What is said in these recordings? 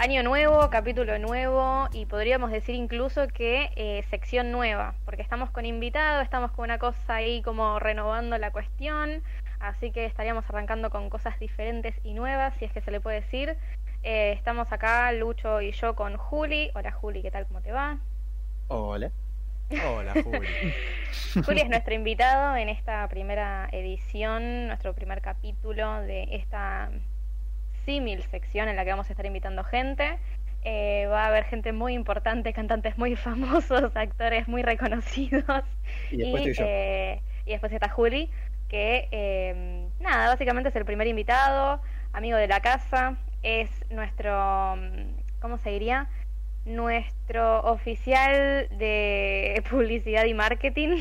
año nuevo, capítulo nuevo y podríamos decir incluso que eh, sección nueva, porque estamos con invitado, estamos con una cosa ahí como renovando la cuestión, así que estaríamos arrancando con cosas diferentes y nuevas, si es que se le puede decir. Eh, estamos acá, Lucho y yo, con Juli. Hola Juli, ¿qué tal? ¿Cómo te va? Hola. Hola, Juli. Juli es nuestro invitado en esta primera edición, nuestro primer capítulo de esta símil sección en la que vamos a estar invitando gente. Eh, va a haber gente muy importante, cantantes muy famosos, actores muy reconocidos. Y después eh, y después está Juli, que eh, nada, básicamente es el primer invitado, amigo de la casa, es nuestro, ¿cómo se diría? Nuestro oficial de publicidad y marketing.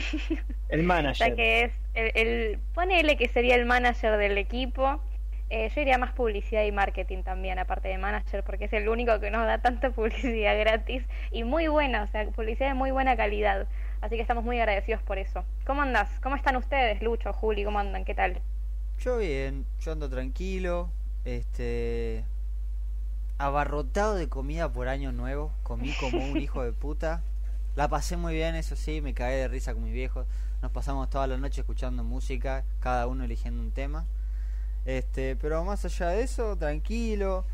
El O sea manager. que es el, el- ponele que sería el manager del equipo. Eh, yo diría más publicidad y marketing también, aparte de manager, porque es el único que nos da tanta publicidad gratis y muy buena, o sea, publicidad de muy buena calidad. Así que estamos muy agradecidos por eso. ¿Cómo andas? ¿Cómo están ustedes, Lucho, Juli? ¿Cómo andan? ¿Qué tal? Yo bien, yo ando tranquilo, este abarrotado de comida por año nuevo, comí como un hijo de puta. La pasé muy bien, eso sí, me cagué de risa con mis viejos. Nos pasamos toda la noche escuchando música, cada uno eligiendo un tema. Este, pero más allá de eso, tranquilo.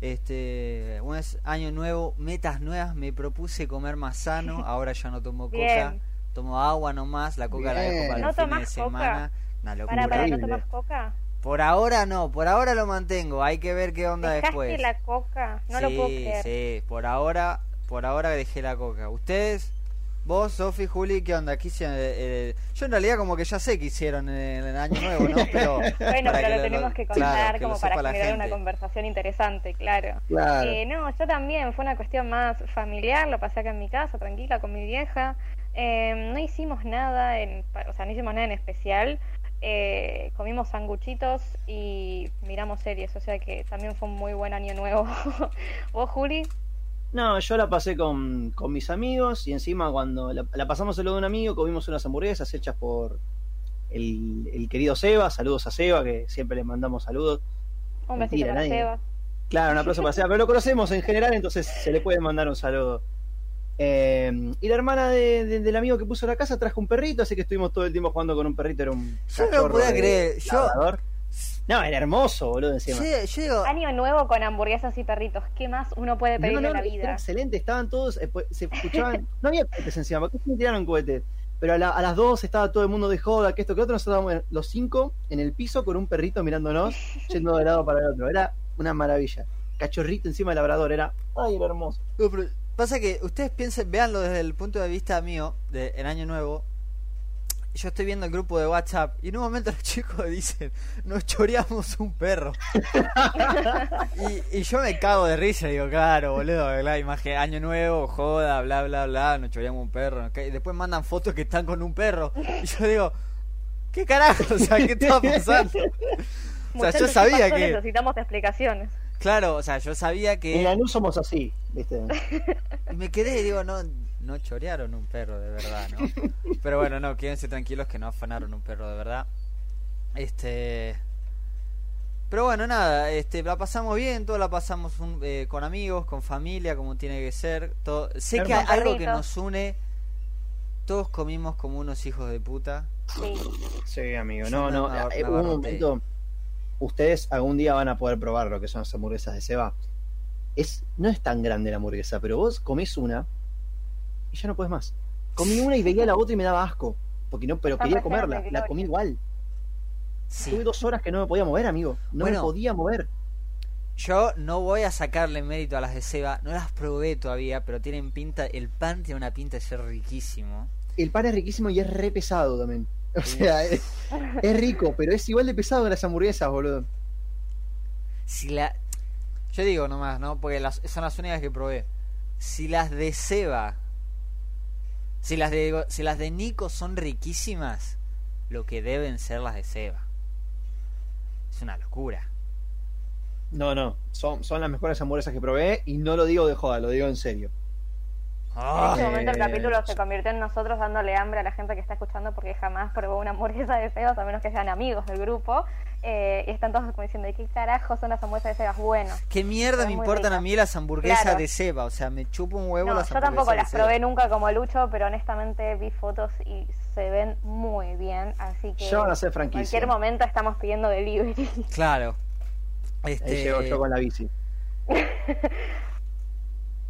Este, un año nuevo, metas nuevas, me propuse comer más sano, ahora ya no tomo coca, Bien. tomo agua nomás, la coca la dejo para ¿No los fines de semana. Una locura. Para, para, ¿no tomas coca? Por ahora no, por ahora lo mantengo, hay que ver qué onda ¿Dejaste después. la coca? No sí, lo puedo creer. sí, por ahora, por ahora dejé la coca. ¿Ustedes? Vos, Sofi, Juli, ¿qué onda? ¿Qué hicieron? Eh, eh, yo en realidad como que ya sé qué hicieron en el año nuevo, ¿no? Pero Bueno, pero que lo tenemos que contar claro, que como para generar una conversación interesante, claro. Claro. Eh, no, yo también, fue una cuestión más familiar, lo pasé acá en mi casa, tranquila, con mi vieja. Eh, no hicimos nada, en, o sea, no hicimos nada en especial. Eh, comimos sanguchitos y miramos series, o sea que también fue un muy buen año nuevo. ¿Vos, Juli? No, yo la pasé con, con mis amigos y encima cuando la, la pasamos en lo de un amigo comimos unas hamburguesas hechas por el, el querido Seba. Saludos a Seba, que siempre le mandamos saludos. Un besito para nadie- Sebas. Claro, un aplauso para Seba, pero lo conocemos en general, entonces se le puede mandar un saludo. Eh, y la hermana de- de- del amigo que puso la casa trajo un perrito, así que estuvimos todo el tiempo jugando con un perrito. Era un Yo no podía creer, yo-. No, era hermoso, boludo, encima. Yo, yo digo, Año nuevo con hamburguesas y perritos. ¿Qué más uno puede pedir No, no, en la era vida? excelente, estaban todos, eh, pues, se escuchaban, no había cohetes encima, porque me tiraron cohetes. Pero a, la- a las dos estaba todo el mundo de joda, que esto, que otro, nosotros estábamos los cinco en el piso con un perrito mirándonos, yendo de lado para el otro. Era una maravilla. Cachorrito encima del labrador, era, ay, era hermoso. No, pero pasa que ustedes piensen, véanlo desde el punto de vista mío, del año nuevo. Yo estoy viendo el grupo de WhatsApp y en un momento los chicos dicen, nos choreamos un perro. y, y yo me cago de risa, digo, claro, boludo, claro, imagen, año nuevo, joda, bla, bla, bla, nos choreamos un perro. Y después mandan fotos que están con un perro. Y yo digo, ¿qué carajo? O sea, ¿qué está pasando? O sea, yo ¿qué sabía que, Necesitamos explicaciones. claro, o sea, yo sabía En que... Lanús somos así, ¿viste? Y me quedé y digo, no, no chorearon un perro de verdad, ¿no? Pero bueno, no, quédense tranquilos que no afanaron un perro de verdad. Este. Pero bueno, nada, este, la pasamos bien, todo la pasamos un- eh, con amigos, con familia, como tiene que ser. Todo. Sé que hay algo que nos une. Todos comimos como unos hijos de puta. Sí. Sí, amigo. No, no, abar- eh, un momento. Ustedes algún día van a poder probar lo que son las hamburguesas de Seba. Es, no es tan grande la hamburguesa, pero vos comés una y ya no puedes más. Comí una y veía la otra y me daba asco. Porque no, pero quería comerla. La comí igual. Sí. Tuve dos horas que no me podía mover, amigo. No Bueno. me podía mover. Yo no voy a sacarle mérito a las de Seba, no las probé todavía, pero tienen pinta, el pan tiene una pinta de ser riquísimo. El pan es riquísimo y es re pesado también. O sea, es, es rico, pero es igual de pesado que las hamburguesas, boludo. si la yo digo nomás no porque las, son las únicas que probé si las de Seba si las de si las de Nico son riquísimas lo que deben ser las de Seba es una locura No, no. Son, son las mejores hamburguesas que probé y no lo digo de joda, lo digo en serio. En Ah, este momento el Eh, capítulo se convirtió en nosotros dándole hambre a la gente que está escuchando porque jamás probó una hamburguesa de feos a menos que sean amigos del grupo. Eh, y están todos como diciendo, ¿de qué carajo son las hamburguesas de Sebas? Bueno, ¿Qué mierda me importan a mí las hamburguesas Claro. de Seba? O sea, me chupo un huevo no, las yo hamburguesas tampoco de las Seba. probé nunca como Lucho, pero honestamente vi fotos y se ven muy bien, así que Ya van a ser en franquicia. cualquier momento estamos pidiendo delivery. Claro. Ahí Este, llego yo con la bici.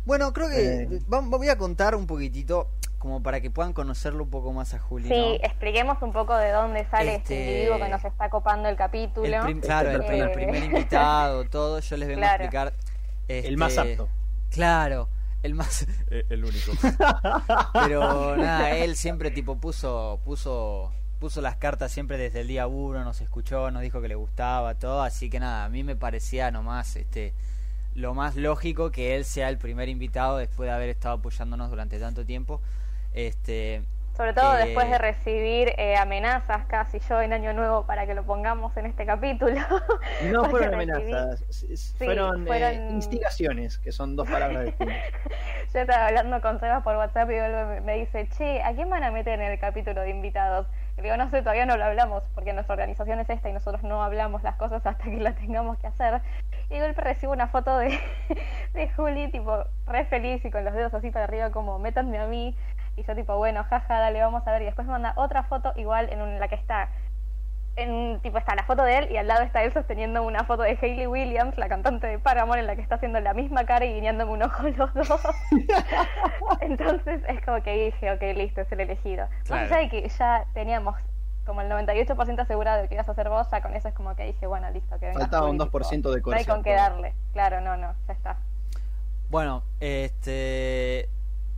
Bueno, creo que Eh. voy a contar un poquitito como para que puedan conocerlo un poco más a Juli. Sí, ¿no? expliquemos un poco de dónde sale este, Este- individuo que nos está copando el capítulo. El prim- claro, el, Este el perfil. primer invitado, todo. Yo les vengo a explicar. El más este, apto. Claro, el más. eh, el único. Pero nada, él siempre tipo puso, puso, puso las cartas siempre desde el día uno, nos escuchó, nos dijo que le gustaba todo, así que nada, a mí me parecía nomás, este, lo más lógico que él sea el primer invitado después de haber estado apoyándonos durante tanto tiempo. Este, Sobre todo después de recibir eh, amenazas casi yo en Año Nuevo para que lo pongamos en este capítulo. No fueron recibí- amenazas, fueron, eh, fueron- instigaciones, que son dos palabras distintas. Yo estaba hablando con Sebas por WhatsApp y él me- dice, che, ¿a quién van a meter en el capítulo de invitados? Y digo, no sé, todavía no lo hablamos, porque nuestra organización es esta y nosotros no hablamos las cosas hasta que las tengamos que hacer. Y de golpe recibo una foto de, de Juli, tipo, re feliz y con los dedos así para arriba, como, métanme a mí. Y yo tipo, bueno, jaja, dale, vamos a ver. Y después me manda otra foto igual en un- la que está en tipo está la foto de él y al lado está él sosteniendo una foto de Hayley Williams, la cantante de Paramore, en la que está haciendo la misma cara y guiñándome un ojo los dos. Entonces es como que dije, ok, listo, es el elegido. Claro. Más allá de que ya teníamos como el 98% asegurado de que ibas a ser vos, ya con eso es como que dije, bueno, listo, que venga. Faltaba un Juli, 2% de tipo, No hay con qué darle. Claro, no, no, ya está. Bueno, este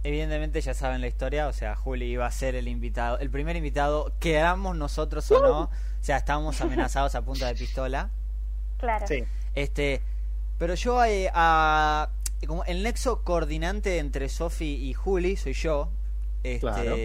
evidentemente ya saben la historia, o sea, Juli iba a ser el invitado, el primer invitado, queramos nosotros o no, o sea, estábamos amenazados a punta de pistola. Claro. Sí. Este, pero yo eh, a- como el nexo coordinante entre Sofi y Juli soy yo. Este, Claro.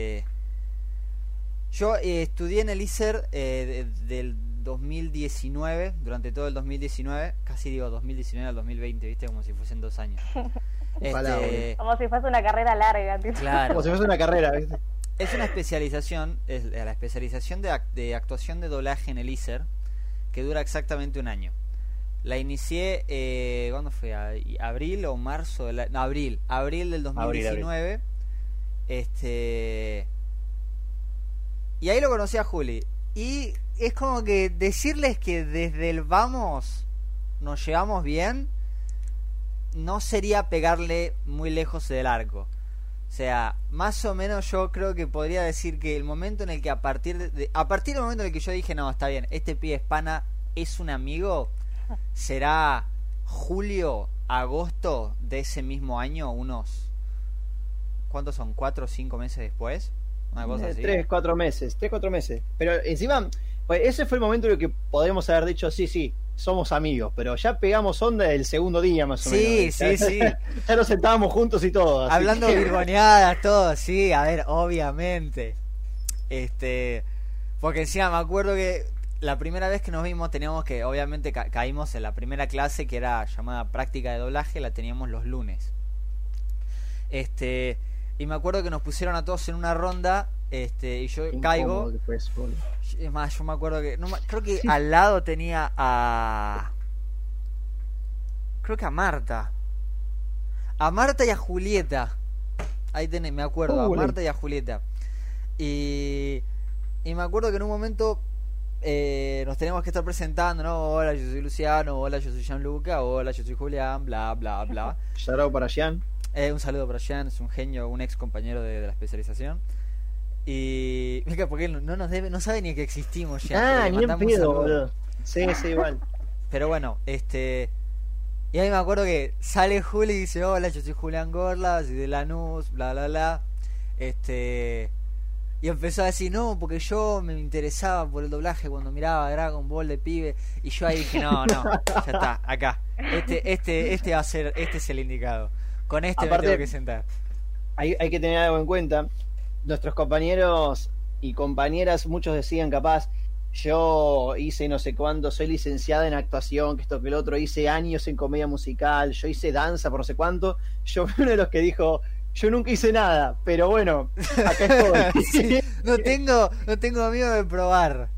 Yo eh, estudié en el ISER eh, de- del 2019, durante todo el 2019, casi digo 2019 al 2020, viste, como si fuesen dos años. Este, Como si fuese una carrera larga. tipo. claro. Como si fuese una carrera, ¿viste? Es una especialización, es la especialización de, ac- de actuación de doblaje en el ISER, que dura exactamente un año. La inicié, eh, ¿cuándo fue? ¿Abril o marzo? no, abril. Abril del Abril, 2019. Este. Y ahí lo conocí a Juli. Y es como que decirles que desde el vamos nos llevamos bien, no sería pegarle muy lejos del arco. O sea, más o menos yo creo que podría decir que el momento en el que a partir de, a partir del momento en el que yo dije, no, está bien, este pibe hispana es un amigo, será julio, agosto de ese mismo año, unos ¿cuántos son? ¿Cuatro o cinco meses después? Una cosa así. Tres, cuatro meses, tres, cuatro meses. Pero encima, pues ese fue el momento en el que podríamos haber dicho, sí, sí, somos amigos, pero ya pegamos onda el segundo día más o Sí, menos. sí, Ya- sí. Ya nos sentábamos juntos y todo. Hablando que- virgoneadas, todo, sí, a ver, obviamente. Este, porque encima me acuerdo que la primera vez que nos vimos teníamos que, obviamente ca- caímos en la primera clase que era llamada práctica de doblaje, la teníamos los lunes. Este, y me acuerdo que nos pusieron a todos en una ronda, este, y yo Qué caigo. Es más, yo me acuerdo que. No, creo que al lado tenía a. Creo que a Marta. A Marta y a Julieta. Ahí tenés, me acuerdo, a Marta y a Julieta. Y. Y me acuerdo que en un momento. eh, nos teníamos que estar presentando, ¿no? Hola, yo soy Luciano, hola, yo soy Gianluca, hola, yo soy Julián, bla, bla, bla. Shout out para Jean. Eh, un saludo para Jean, es un genio, un ex compañero de, de la especialización. Y. Mira, porque él no nos debe, no sabe ni que existimos ya. ah, ni un pedo, boludo. Sí, sí, igual. Pero bueno, este. Y ahí me acuerdo que sale Juli y dice: Hola, yo soy Julián Gorla, soy de Lanús, bla, bla, bla. Este. Y empezó a decir: No, porque yo me interesaba por el doblaje cuando miraba Dragon Ball de pibe. Y yo ahí dije: No, no, ya está, acá. Este, este, este va a ser, este es el indicado. Con este Aparte- me tengo que sentar. hay, hay que tener algo en cuenta. Nuestros compañeros y compañeras, muchos decían capaz, yo hice no sé cuánto, soy licenciada en actuación, que esto que el otro, hice años en comedia musical, yo hice danza por no sé cuánto. Yo fui uno de los que dijo, yo nunca hice nada, pero bueno, acá estoy. Sí, no tengo, no tengo miedo de probar.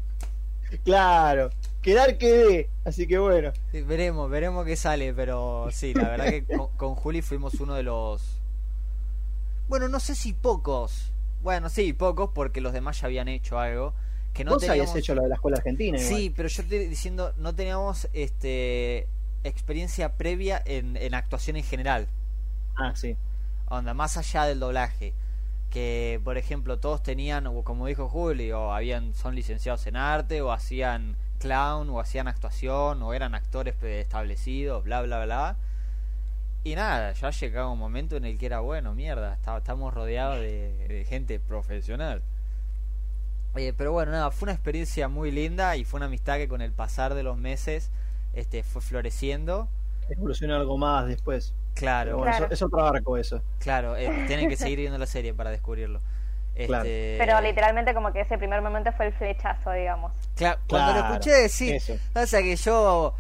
Claro. quedar quedé. Así que bueno. Sí, veremos, veremos qué sale, pero sí, la verdad que con, con Juli fuimos uno de los... Bueno, no sé si pocos. Bueno, sí, pocos, porque los demás ya habían hecho algo. Que no Vos teníamos... habías hecho lo de la escuela argentina. Sí, pero yo estoy diciendo, no teníamos este experiencia previa en, en actuación en general. Ah, sí. Onda, más allá del doblaje. Que, por ejemplo, todos tenían, o como dijo Juli, o habían, son licenciados en arte, o hacían clown, o hacían actuación, o eran actores establecidos, bla, bla, bla. Y nada, ya llegaba un momento en el que era bueno, mierda, está- estamos rodeados de, de gente profesional. Eh, pero bueno, nada, fue una experiencia muy linda y fue una amistad que con el pasar de los meses este, fue floreciendo. Evolucionó algo más después. Claro, bueno, Claro. eso- es otro arco eso. claro, eh, tienen que seguir viendo la serie para descubrirlo. Claro. Este, Pero literalmente como que ese primer momento fue el flechazo, digamos. Cla- cuando lo Claro, escuché decir, pasa que yo,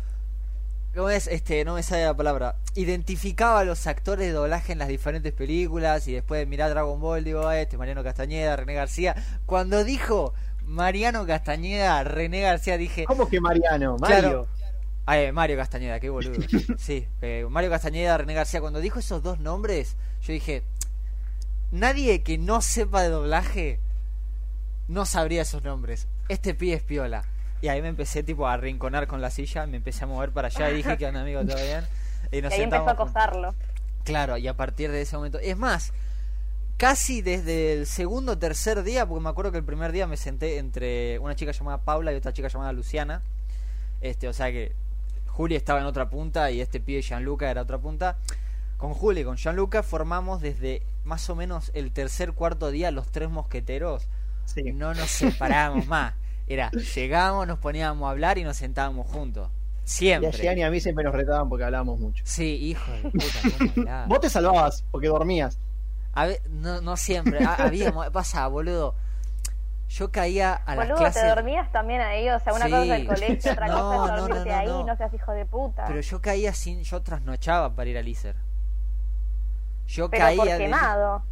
¿cómo es? Este, no me sale la palabra, identificaba a los actores de doblaje en las diferentes películas y después de mirar Dragon Ball, digo, ah, este Mariano Castañeda, René García. Cuando dijo Mariano Castañeda, René García, dije, ¿Cómo que Mariano? Mario. Claro. Ah, eh, Mario Castañeda, qué boludo. Sí, eh, Mario Castañeda, René García, cuando dijo esos dos nombres, yo dije, nadie que no sepa de doblaje no sabría esos nombres. Este pibe es piola. Y ahí me empecé tipo a arrinconar con la silla, me empecé a mover para allá y dije que un amigo todo bien. Y nos y ahí empezó a acosarlo. Claro, y a partir de ese momento. Es más, casi desde el segundo o tercer día, porque me acuerdo que el primer día me senté entre una chica llamada Paula y otra chica llamada Luciana. Este, o sea que Juli estaba en otra punta y este pibe Gianluca era otra punta. Con Juli y con Gianluca formamos desde más o menos el tercer cuarto día los tres mosqueteros. Sí. No nos separábamos más. Era, llegábamos, nos poníamos a hablar y nos sentábamos juntos. Y a Siempre. Gianni y a mí siempre nos retaban porque hablábamos mucho. Sí, hijo de puta, cómo. Vos te salvabas porque dormías. A ve- no, no siempre, ha- había, mo- pasa, boludo. Yo caía a las Boludo, clases, te dormías también ahí, o sea, una Sí. cosa es el colegio, otra No, cosa no, es no, dormirte no, ahí, no. no. seas hijo de puta. pero yo caía sin, yo trasnochaba para ir al ISER. Yo Pero caía por de- quemado.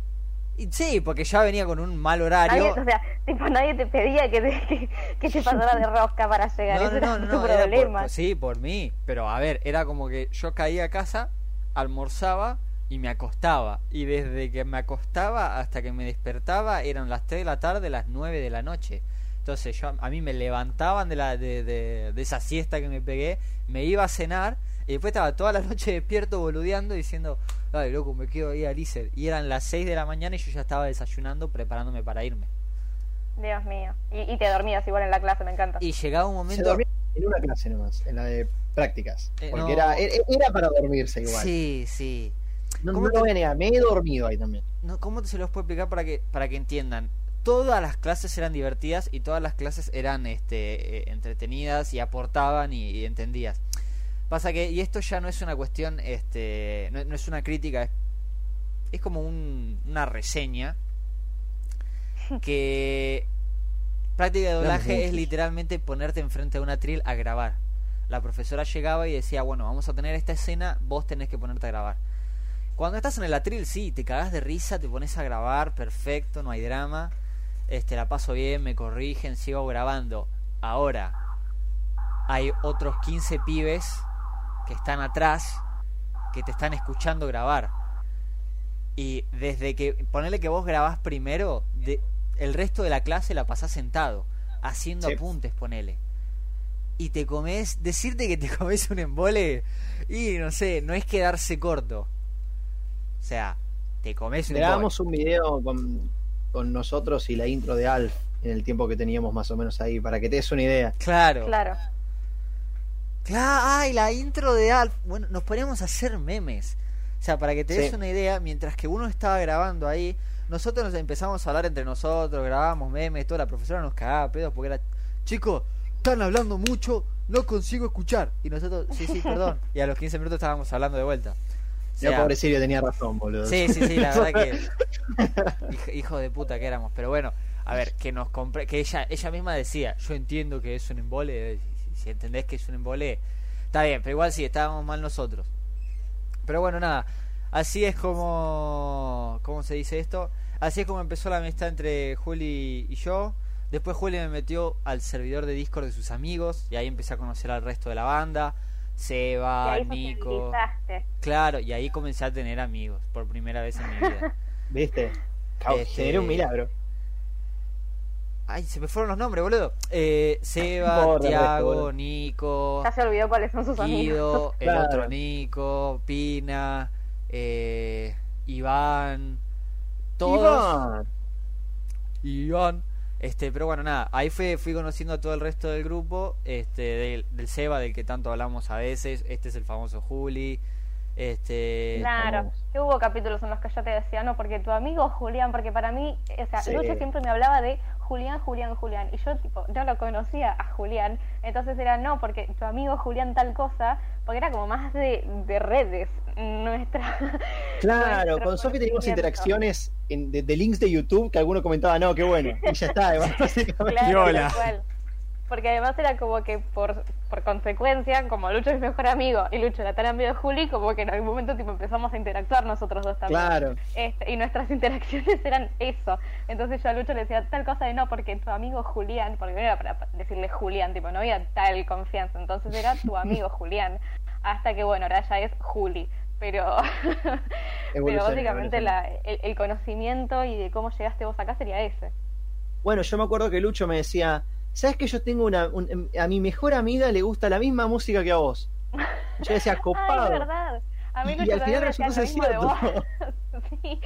Sí, porque ya venía con un mal Nadie, horario. o sea, tipo, nadie te pedía que te, que, que te pasara de rosca para llegar. No, Ese no, no, no, tu era por- problema. por- sí, por mí. Pero a ver, era como que yo caía a casa, almorzaba y me acostaba. Y desde que me acostaba hasta que me despertaba eran las 3 de la tarde, las 9 de la noche. Entonces yo a mí me levantaban de, la, de, de, de esa siesta que me pegué, me iba a cenar y después estaba toda la noche despierto boludeando diciendo, ay loco, me quedo ahí al ISER. Y eran las 6 de la mañana y yo ya estaba desayunando preparándome para irme. Dios mío. Y, y te dormías igual en la clase, me encanta. Y llegaba un Se momento... dormía en una clase nomás, en la de prácticas. Eh, Porque no. era, era era para dormirse igual. Sí, sí. No, ¿Cómo no te- lo voy a negar, me he dormido ahí también. no, ¿cómo se los puedo explicar para que para que entiendan? Todas las clases eran divertidas y todas las clases eran este eh, entretenidas y aportaban y, y entendías. Pasa que y esto ya no es una cuestión este no, no es una crítica, es, es como un- una reseña que práctica de doblaje es literalmente ponerte enfrente de una tril a grabar. La profesora llegaba y decía, bueno, vamos a tener esta escena, vos tenés que ponerte a grabar. Cuando estás en el atril, sí, te cagás de risa, te pones a grabar, perfecto, no hay drama. Este, la paso bien, me corrigen, sigo grabando. Ahora, hay otros 15 pibes que están atrás, que te están escuchando grabar. Y desde que, ponele que vos grabás primero, de, el resto de la clase la pasás sentado, haciendo Sí. apuntes, ponele. Y te comes, decirte que te comes un embole, y no sé, no es quedarse corto. O sea, te comes un embole. Grabamos un video con, con nosotros y la intro de Alf en el tiempo que teníamos más o menos ahí, para que te des una idea. Claro. Claro. Claro, ay, la intro de Alf. Bueno, nos poníamos a hacer memes. O sea, para que te des Sí. una idea, mientras que uno estaba grabando ahí, nosotros nos empezamos a hablar entre nosotros, grabábamos memes, toda la profesora nos cagaba pedos porque era, chicos, están hablando mucho, no consigo escuchar. Y nosotros, sí, sí, perdón. Y a los 15 minutos estábamos hablando de vuelta. Sea, pobre Sirio tenía razón, boludo. Sí, sí, sí, la verdad que hijo, hijo de puta que éramos, pero bueno, a ver, que nos compre, que ella ella misma decía, yo entiendo que es un embole, eh, si, si entendés que es un embole, está bien, pero igual sí estábamos mal nosotros. Pero bueno, nada, así es como cómo se dice esto, así es como empezó la amistad entre Juli y yo. Después Juli me metió al servidor de Discord de sus amigos y ahí empecé a conocer al resto de la banda. Y Seba, ahí Nico. Claro, y ahí comencé a tener amigos por primera vez en mi vida. ¿Viste? Este- Generé un milagro. Ay, se me fueron los nombres, boludo. Eh, Seba, el Tiago. Nico, Ya se olvidó cuáles son sus amigos. Guido, el Claro. otro Nico, Pina, eh, Iván, todos. Iván. Iván. Este, pero bueno, nada, ahí fue, fui conociendo a todo el resto del grupo, este, del, del Seba, del que tanto hablamos a veces, este es el famoso Juli, este, Claro, que hubo capítulos en los que yo te decía, no, porque tu amigo Julián, porque para mí, o sea, Sí. Lucho siempre me hablaba de Julián, Julián, Julián, y yo tipo, no lo conocía a Julián, entonces era no, porque tu amigo Julián tal cosa, porque era como más de, de redes, nuestra... Claro, con Sofi teníamos interacciones en- de, de links de YouTube que alguno comentaba, no, qué bueno. Y ya está, básicamente. Claro, cual. Porque además era como que por, por consecuencia, como Lucho es mi mejor amigo y Lucho era tan amigo de Juli, como que en algún momento tipo empezamos a interactuar nosotros dos también. Claro. Este, y nuestras interacciones eran eso. Entonces yo a Lucho le decía tal cosa de no, porque tu amigo Julián, porque no era para decirle Julián, tipo, no había tal confianza. Entonces era tu amigo Julián. Hasta que bueno, ahora ya es Juli. Pero, pero básicamente evolución. la, el, el conocimiento y de cómo llegaste vos acá sería ese. Bueno, yo me acuerdo que Lucho me decía, ¿sabes que yo tengo una... un- a mi mejor amiga le gusta la misma música que a vos? Yo decía, Ay, copado. es verdad. A mí Y- al final resultó ser cierto. sí,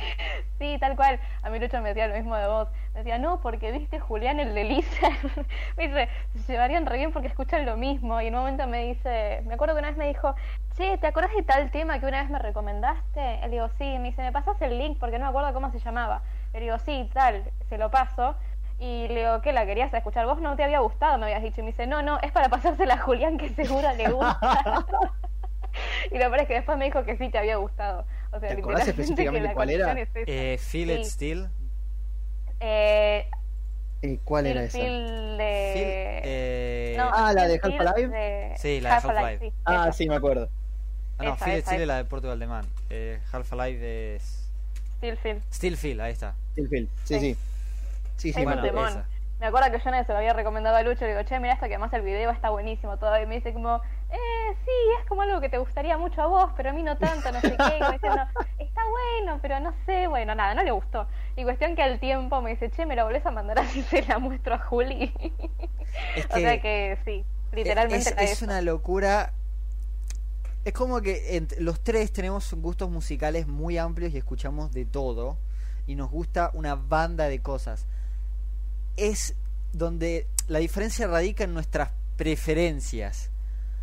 sí, tal cual. A mí Lucho me decía lo mismo de vos. Me decía, no, porque viste Julián el de Lisa. me dice, se llevarían re bien porque escuchan lo mismo. Y en un momento me dice, me acuerdo que una vez me dijo, che, ¿te acordás de tal tema que una vez me recomendaste? Le digo, sí. Me dice, ¿me pasas el link? Porque no me acuerdo cómo se llamaba. Le digo, sí, tal, se lo paso. Y le digo, ¿qué la querías escuchar? Vos no te había gustado, me habías dicho. Y me dice, no, no, es para pasársela a Julián que seguro le gusta. y lo peor es que después me dijo que sí te había gustado. O sea, ¿Te acordás literalmente específicamente cuál era? es eh, Feel It Sí. Still, Eh, Eh, ¿Cuál era esa? Phil de... Eh, No, Ah, la de Phil Half-Alive. de- Sí, la de Half-Life. sí, Ah, esa. sí, me acuerdo. ah, no, esa, Feel It Still es la de Portugal de Man, eh, Half-Alive es Phil, Phil. Still Feel, ahí está. El film. Sí, Sí. sí. Sí, sí, Es me un bueno, acuerdo. temón. esa. Me acuerdo que yo se lo había recomendado a Lucho le digo, che, mira esto que además el video está buenísimo todo. Y me dice como, eh, sí, es como algo que te gustaría mucho a vos, pero a mí no tanto, no sé qué. Y me diciendo, está bueno, pero no sé, bueno, nada, no le gustó. Y cuestión que al tiempo me dice, che, me la volvés a mandar así se la muestro a Juli. Es o sea que sí, literalmente es, una locura. Es como que los tres tenemos gustos musicales muy amplios y escuchamos de todo. Y nos gusta una banda de cosas. Es donde la diferencia radica en nuestras preferencias.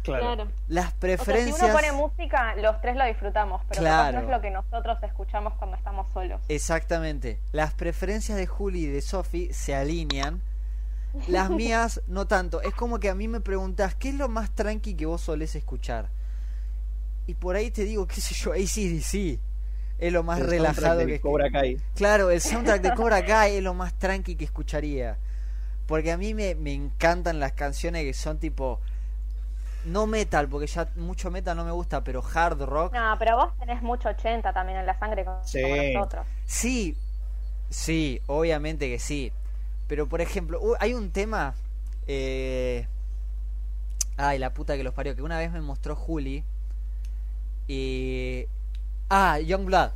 Claro. Las O sea, si preferencias. uno pone música, los tres lo disfrutamos, pero Claro. no es lo que nosotros escuchamos cuando estamos solos. Exactamente. Las preferencias de Juli y de Sophie se alinean. Las mías no tanto. Es como que a mí me preguntas, ¿qué es lo más tranqui que vos solés escuchar? Y por ahí te digo, qué sé yo, ACDC. Es lo más El relajado soundtrack que de Cobra Kai. Claro, el soundtrack de Cobra Kai es lo más tranqui que escucharía. Porque a mí me, me encantan las canciones que son tipo... No metal, porque ya mucho metal no me gusta, pero hard rock. No, pero vos tenés mucho 80 también en la sangre como Sí. nosotros. Sí, sí, obviamente que sí. Pero por ejemplo, uh, hay un tema. Eh... Ay, la puta que los parió. Que una vez me mostró Juli. Y. Ah, Youngblood.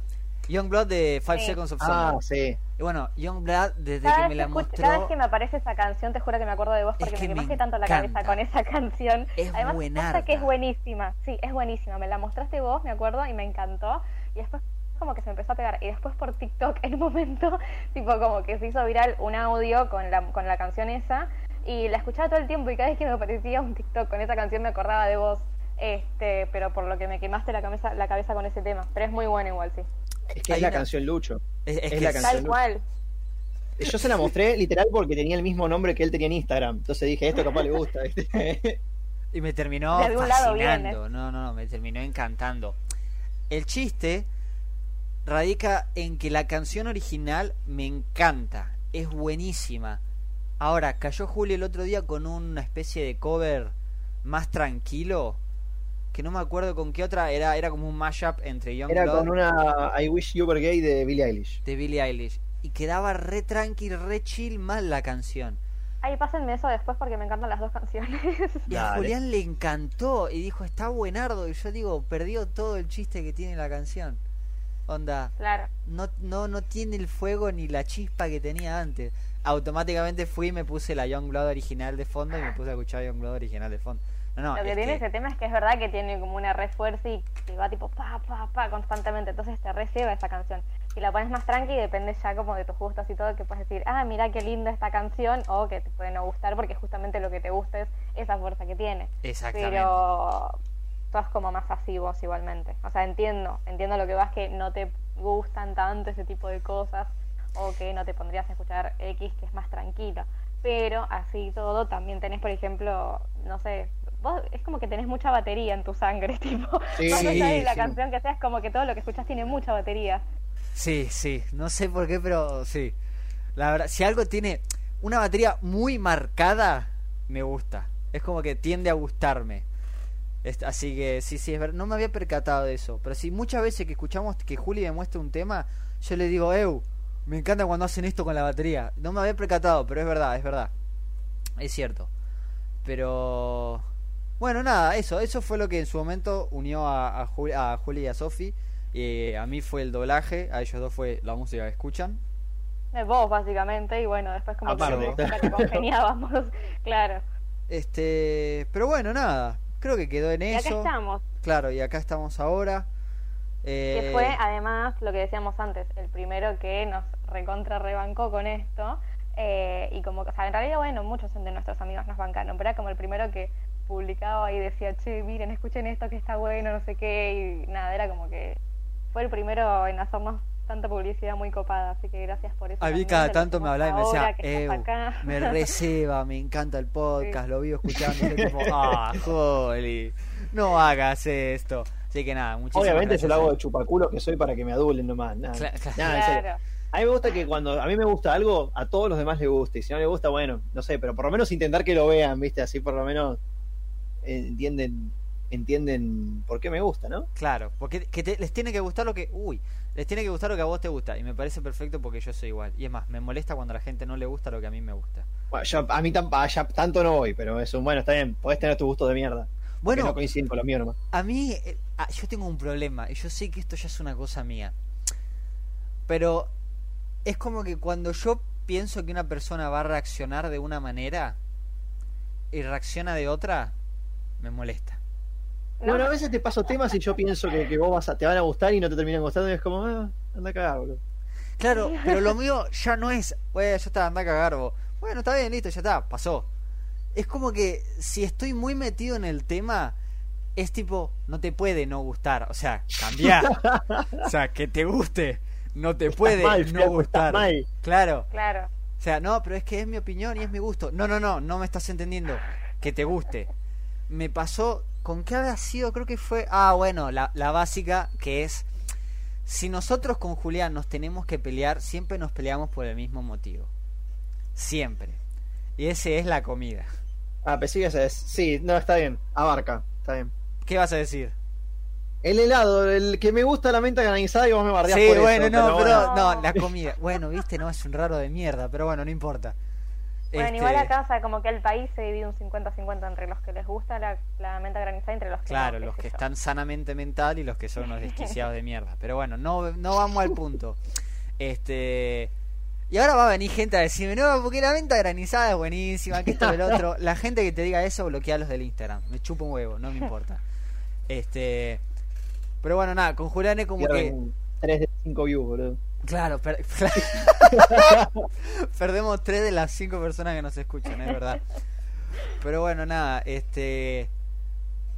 Youngblood de Five Sí. Seconds of Ah, Summer. sí. Y bueno, Youngblood, desde Cada que vez me que, la escucho- mostró. cada vez que me aparece esa canción, te juro que me acuerdo de vos Es porque que me quemaste tanto la cabeza con esa canción. Es Además, que es buenísima. Sí, es buenísima. Me la mostraste vos, me acuerdo, y me encantó. Y después como que se me empezó a pegar. Y después por TikTok, en un momento, tipo como que se hizo viral un audio con la, con la canción esa. Y la escuchaba todo el tiempo y cada vez que me aparecía un TikTok con esa canción me acordaba de vos. Este, pero por lo que me quemaste la cabeza, la cabeza con ese tema. Pero es muy bueno igual, sí. Es que es la una- canción Lucho. Es, es es que la es- canción. Tal cual. Yo se la mostré literal porque tenía el mismo nombre que él tenía en Instagram. Entonces dije, esto capaz le gusta. Y me terminó De algún lado fascinando. No, no, no, me terminó encantando. El chiste radica en que la canción original me encanta. Es buenísima. Ahora, cayó Julio el otro día con una especie de cover más tranquilo. Que no me acuerdo con qué otra. Era, era como un mashup entre Era Youngblood con una I Wish You Were Gay de Billie Eilish. de Billie Eilish. Y quedaba re tranqui, re chill mal la canción. Ay, pásenme eso después porque me encantan las dos canciones. Y a Dale. Julián le encantó y dijo, está buenardo. Y yo digo, perdió todo el chiste que tiene la canción. Onda, claro. no, no, no tiene el fuego ni la chispa que tenía antes. Automáticamente fui y me puse la Youngblood original de fondo y me puse a escuchar Youngblood original de fondo. No, Lo que es tiene que- ese tema es que es verdad que tiene como una refuerza y que va tipo pa, pa, pa constantemente. Entonces te receba esa canción. Si la pones más tranqui, depende ya como de tus gustos y todo, que puedes decir, ah, mira qué linda esta canción, o que te puede no gustar porque justamente lo que te gusta es esa fuerza que tiene. Exactamente. Pero sos como más así vos igualmente. O sea, entiendo, entiendo lo que vas que no te gustan tanto ese tipo de cosas o que no te pondrías a escuchar X que es más tranquilo. Pero así todo también tenés, por ejemplo, no sé, vos es como que tenés mucha batería en tu sangre, tipo, Sí, la sí. canción que sea, es como que todo lo que escuchas tiene mucha batería. Sí, sí, no sé por qué, pero sí. La verdad, si algo tiene una batería muy marcada, me gusta. Es como que tiende a gustarme. Es- así que sí, sí, es verdad. No me había percatado de eso. Pero sí, muchas veces que escuchamos que Juli me muestra un tema, yo le digo, Eu, me encanta cuando hacen esto con la batería. No me había percatado, pero es verdad, es verdad. Es cierto. Pero... Bueno, nada, eso. Eso fue lo que en su momento unió a, a, Juli, a Juli y a Sofi. Eh, a mí fue el doblaje, a ellos dos fue la música que escuchan. De vos, básicamente, y bueno, después como Aparte. que, que congeniábamos, claro. Este, pero bueno, nada. Creo que quedó en Y acá eso. estamos. Claro, y acá estamos ahora. Que Eh, fue, además, lo que decíamos antes, el primero que nos recontra rebancó con esto. eh, y como, o sea, en realidad, bueno, muchos de nuestros amigos nos bancaron, pero era como el primero que publicaba y decía, che, miren, escuchen esto que está bueno, no sé qué, y nada, era como que fue el primero en hacernos tanta publicidad muy copada, así que gracias por eso. A mí cada tanto me hablaba y me decía, me receba, me encanta el podcast, lo vivo escuchando. Y yo tipo, ah, Juli, no hagas esto. Así que nada, muchísimas Obviamente yo gracias. lo hago de chupaculo que soy para que me adulen nomás. Nada, Cla- cla- Nada, en serio. Claro. A mí me gusta que cuando a mí me gusta algo, a todos los demás les guste. Y si no les gusta, bueno, no sé, pero por lo menos intentar que lo vean, ¿viste? Así por lo menos entienden entienden por qué me gusta, ¿no? Claro, porque que te- les tiene que gustar lo que... Uy, les tiene que gustar lo que a vos te gusta. Y me parece perfecto porque yo soy igual. Y es más, me molesta cuando a la gente no le gusta lo que a mí me gusta. Bueno, yo, a mí tam- a- ya tanto no voy, pero es un bueno, está bien, podés tener tu gusto de mierda. Bueno, no coinciden con los míos nomás. A mí, eh, ah, yo tengo un problema, y yo sé que esto ya es una cosa mía. Pero es como que cuando yo pienso que una persona va a reaccionar de una manera y reacciona de otra, me molesta. No. Bueno, a veces te paso temas y yo pienso que, que vos vas a, te van a gustar y no te terminan gustando y es como, ah, anda a cagar, boludo. Claro, pero lo mío ya no es, bueno, ya está, anda a cagar vos. Bueno, está bien, listo, ya está, pasó. Es como que si estoy muy metido en el tema, es tipo, no te puede no gustar. O sea, cambiar. o sea, que te guste, no te puede mal, no gustar. mal. Claro. Claro. O sea, no, pero es que es mi opinión y es mi gusto. No, no, no, no me estás entendiendo. Que te guste. Me pasó con qué había sido, creo que fue. Ah, bueno, la, la básica que es. Si nosotros con Julián nos tenemos que pelear, siempre nos peleamos por el mismo motivo. Siempre. Y ese es la comida. Ah, pensé que ese es. Sí, no, está bien. Abarca, está bien. ¿Qué vas a decir? El helado, el que me gusta la menta granizada y vos me bardeás Sí, por bueno, eso, no, pero, bueno. no, la comida. Bueno, viste, no, es un raro de mierda, pero bueno, no importa. Bueno, Este, igual acá, o sea, como que el país se divide un 50-50 entre los que les gusta la, la menta granizada y entre los que Claro, no, los que yo. están sanamente mental y los que son unos desquiciados de mierda. Pero bueno, no, no vamos al punto. Este. Y ahora va a venir gente a decirme, no, porque la venta granizada es buenísima, que esto y el otro. La gente que te diga eso, bloquea los del Instagram. Me chupa un huevo, no me importa. Este. Pero bueno, nada, con Julián es como que. Pierden 3 de 5 views, boludo. Claro, per- perdemos tres de las cinco personas que nos escuchan, es verdad. Pero bueno, nada, este.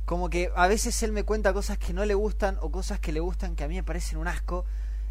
Como que a veces él me cuenta cosas que no le gustan o cosas que le gustan que a mí me parecen un asco.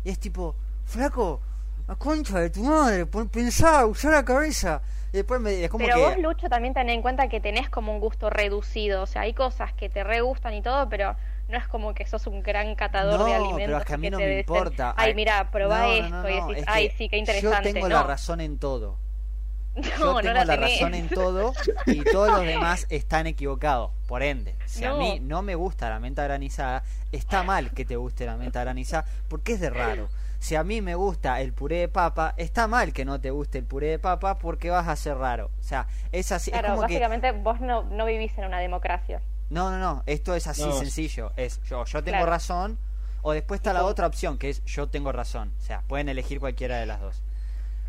Y es tipo, flaco, la concha de tu madre, pensá, usá la cabeza. Y después me, es como Pero que. vos, Lucho, también ten en cuenta que tenés como un gusto reducido. O sea, hay cosas que te re gustan y todo, pero no es como que sos un gran catador No, de pero alimentos. es que a mí no me importa. Ay, mira, probá no, esto. no, y decís, es ay, sí, qué interesante. Yo tengo la razón en todo. no, yo no tengo la, razón en todo y todos los demás están equivocados. Por ende, si a mí no me gusta la menta granizada, está mal que te guste la menta granizada porque es de raro. Si a mí me gusta el puré de papa, está mal que no te guste el puré de papa porque vas a ser raro. O sea, es así. es Claro, que básicamente vos no, no vivís en una democracia. No, no, no, esto es así No. sencillo. Es yo, yo tengo Claro. razón, o después está la otra opción, que es yo tengo razón. O sea, pueden elegir cualquiera de las dos.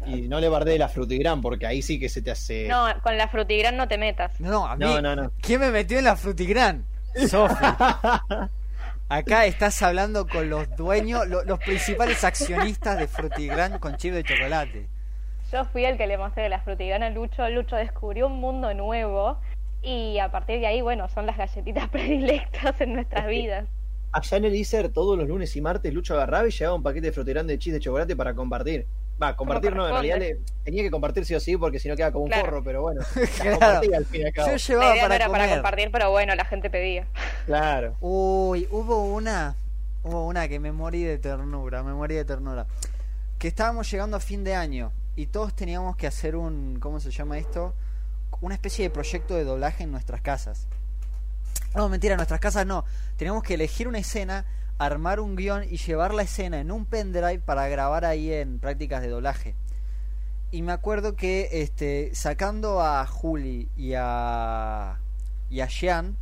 Y no le bardé la frutigrán porque ahí sí que se te hace. No, con la frutigrán no te metas. No, a mí, no, no. no. ¿quién me metió en la frutigrán? Sofi. Acá estás hablando con los dueños, lo- los principales accionistas de Frutigrán con chip de chocolate. Yo fui el que le mostré la frutigrán a Lucho. Lucho descubrió un mundo nuevo. Y a partir de ahí, bueno, son las galletitas predilectas en nuestras vidas. Allá en el ISER, todos los lunes y martes, Lucho agarraba y llevaba un paquete de frutigrán de chis de chocolate para compartir. Va, compartir no, en realidad le- tenía que compartir sí o sí porque si no queda como un Claro. forro, pero bueno. Claro. compartía al fin y al cabo. Yo La llevaba idea no para era para compartir, pero bueno, la gente pedía. Claro. Uy, hubo una, hubo una que me morí de ternura, me morí de ternura. Que estábamos llegando a fin de año y todos teníamos que hacer un, ¿cómo se llama esto? Una especie de proyecto de doblaje en nuestras casas. No, mentira, en nuestras casas no. Teníamos que elegir una escena, armar un guion y llevar la escena en un pendrive para grabar ahí en prácticas de doblaje. Y me acuerdo que este sacando a Juli y a y a Jean,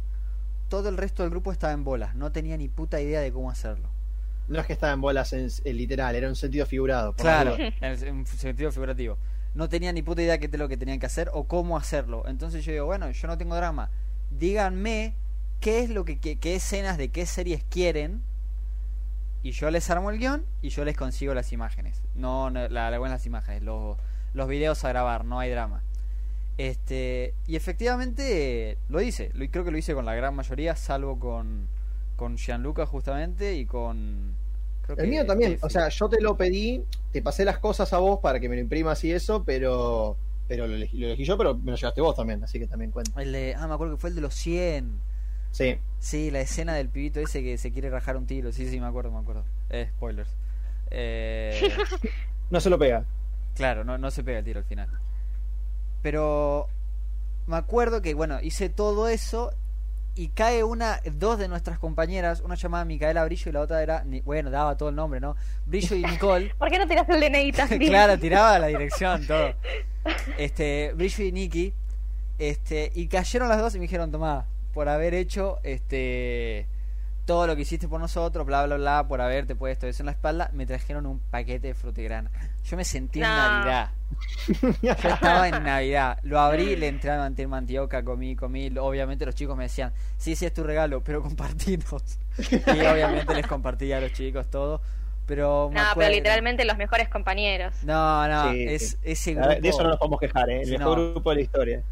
todo el resto del grupo estaba en bolas, no tenía ni puta idea de cómo hacerlo. No es que estaba en bolas en, en literal, era un sentido figurado. por Claro, en, en sentido figurativo. No tenía ni puta idea de qué es lo que tenían que hacer o cómo hacerlo. Entonces yo digo, bueno, yo no tengo drama. Díganme qué es lo que, qué, escenas de qué series quieren y yo les armo el guion y yo les consigo las imágenes. No, no la, la buenas imágenes, los, los videos a grabar, no hay drama. Este, y efectivamente lo hice, lo, creo que lo hice con la gran mayoría, salvo con, con Gianluca justamente y con... creo El que mío también, o sea, yo te lo pedí, te pasé las cosas a vos para que me lo imprimas y eso, pero pero lo elegí, lo elegí yo, pero me lo llevaste vos también, así que también cuenta. El de, ah, me acuerdo que fue el de los 100. Sí, Sí, la escena del pibito ese que se quiere rajar un tiro. Sí, sí, me acuerdo, me acuerdo. Eh, spoilers. Eh, no se lo pega. claro, no, no se pega el tiro al final. Pero me acuerdo que, bueno, hice todo eso y cae una, dos de nuestras compañeras, una llamada Micaela Brillo y la otra era, bueno, daba todo el nombre, ¿no? Brillo y Nicole. ¿Por qué no tiraste el DNI también? claro, tiraba la dirección, todo. Este, Brillo y Nikki. Este, y cayeron las dos y me dijeron, tomá, por haber hecho este todo lo que hiciste por nosotros, bla bla bla, por haberte puesto eso en la espalda, me trajeron un paquete de frutigrana. Yo me sentí en. Navidad. Yo estaba en Navidad. Lo abrí, le entré a mantener mantioca, comí, comí. Obviamente los chicos me decían, sí, sí es tu regalo, pero compartinos. Y obviamente les compartí a los chicos todo. Pero me No, pero literalmente los mejores compañeros. No, no, Sí, es sí. ese grupo. ver, de eso no nos podemos quejar, ¿eh? El mejor no. grupo de la historia.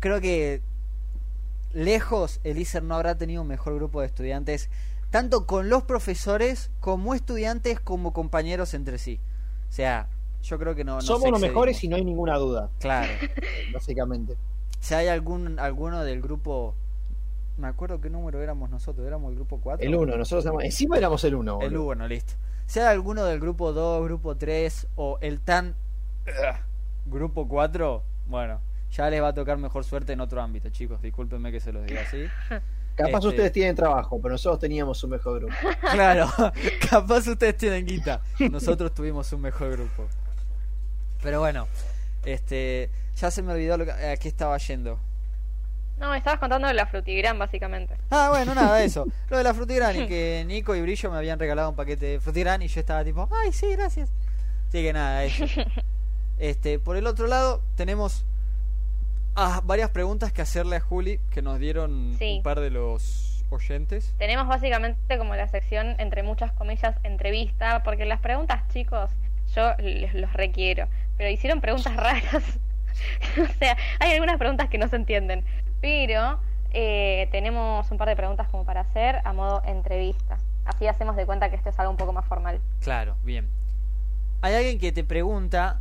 creo que lejos el ISER no habrá tenido un mejor grupo de estudiantes, tanto con los profesores como estudiantes como compañeros entre sí. O sea, yo creo que no. no Somos los mejores y no hay ninguna duda, Claro. básicamente. Si hay algún alguno del grupo. Me acuerdo qué número éramos nosotros, éramos el grupo 4. El 1, nosotros éramos- encima éramos el 1. El 1, listo. Si hay alguno del grupo 2, grupo 3 o el tan. grupo 4, bueno, ya les va a tocar mejor suerte en otro ámbito, chicos. Discúlpenme que se los diga así. Capaz Este- ustedes tienen trabajo, pero nosotros teníamos un mejor grupo. Claro, capaz ustedes tienen guita. Nosotros tuvimos un mejor grupo. Pero bueno, este, ya se me olvidó lo que, a qué estaba yendo. No, me estabas contando de la frutigrán, básicamente. Ah, bueno, nada, eso. Lo de la frutigrán y que Nico y Brillo me habían regalado un paquete de frutigrán y yo estaba tipo, ay, sí, gracias. Así que nada, eso. Este, por el otro lado, tenemos ah, varias preguntas que hacerle a Juli que nos dieron Sí. un par de los oyentes. Tenemos básicamente como la sección, entre muchas comillas, entrevista, porque las preguntas, chicos, yo les los requiero, pero hicieron preguntas raras. o sea, hay algunas preguntas que no se entienden, pero eh, tenemos un par de preguntas como para hacer a modo entrevista. Así hacemos de cuenta que esto es algo un poco más formal. Claro, bien. Hay alguien que te pregunta,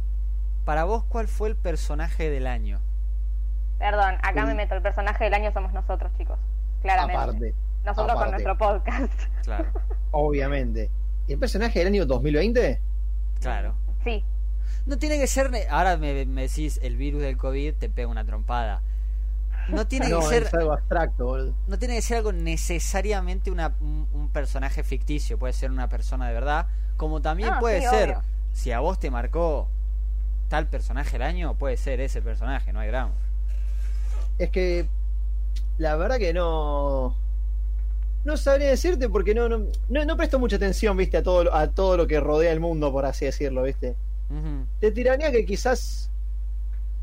para vos, ¿cuál fue el personaje del año? Perdón, acá Sí. me meto, el personaje del año somos nosotros, chicos. Claramente. Aparte, nosotros con nuestro podcast. Claro, obviamente. ¿Y el personaje del año 2020? claro. sí, No tiene que ser... Ahora me, me decís, el virus del COVID te pega una trompada. no tiene No, que ser es algo abstracto, boludo. no tiene que ser algo necesariamente una, un, un personaje ficticio, puede ser una persona de verdad, como también Ah, puede sí, ser, obvio. si a vos te marcó tal personaje el año, puede ser ese personaje, no hay drama. Es que la verdad que no. No sabría decirte porque no, no, no, no presto mucha atención, viste, a todo, lo- a todo lo que rodea el mundo, por así decirlo, viste. Te tiraría que quizás.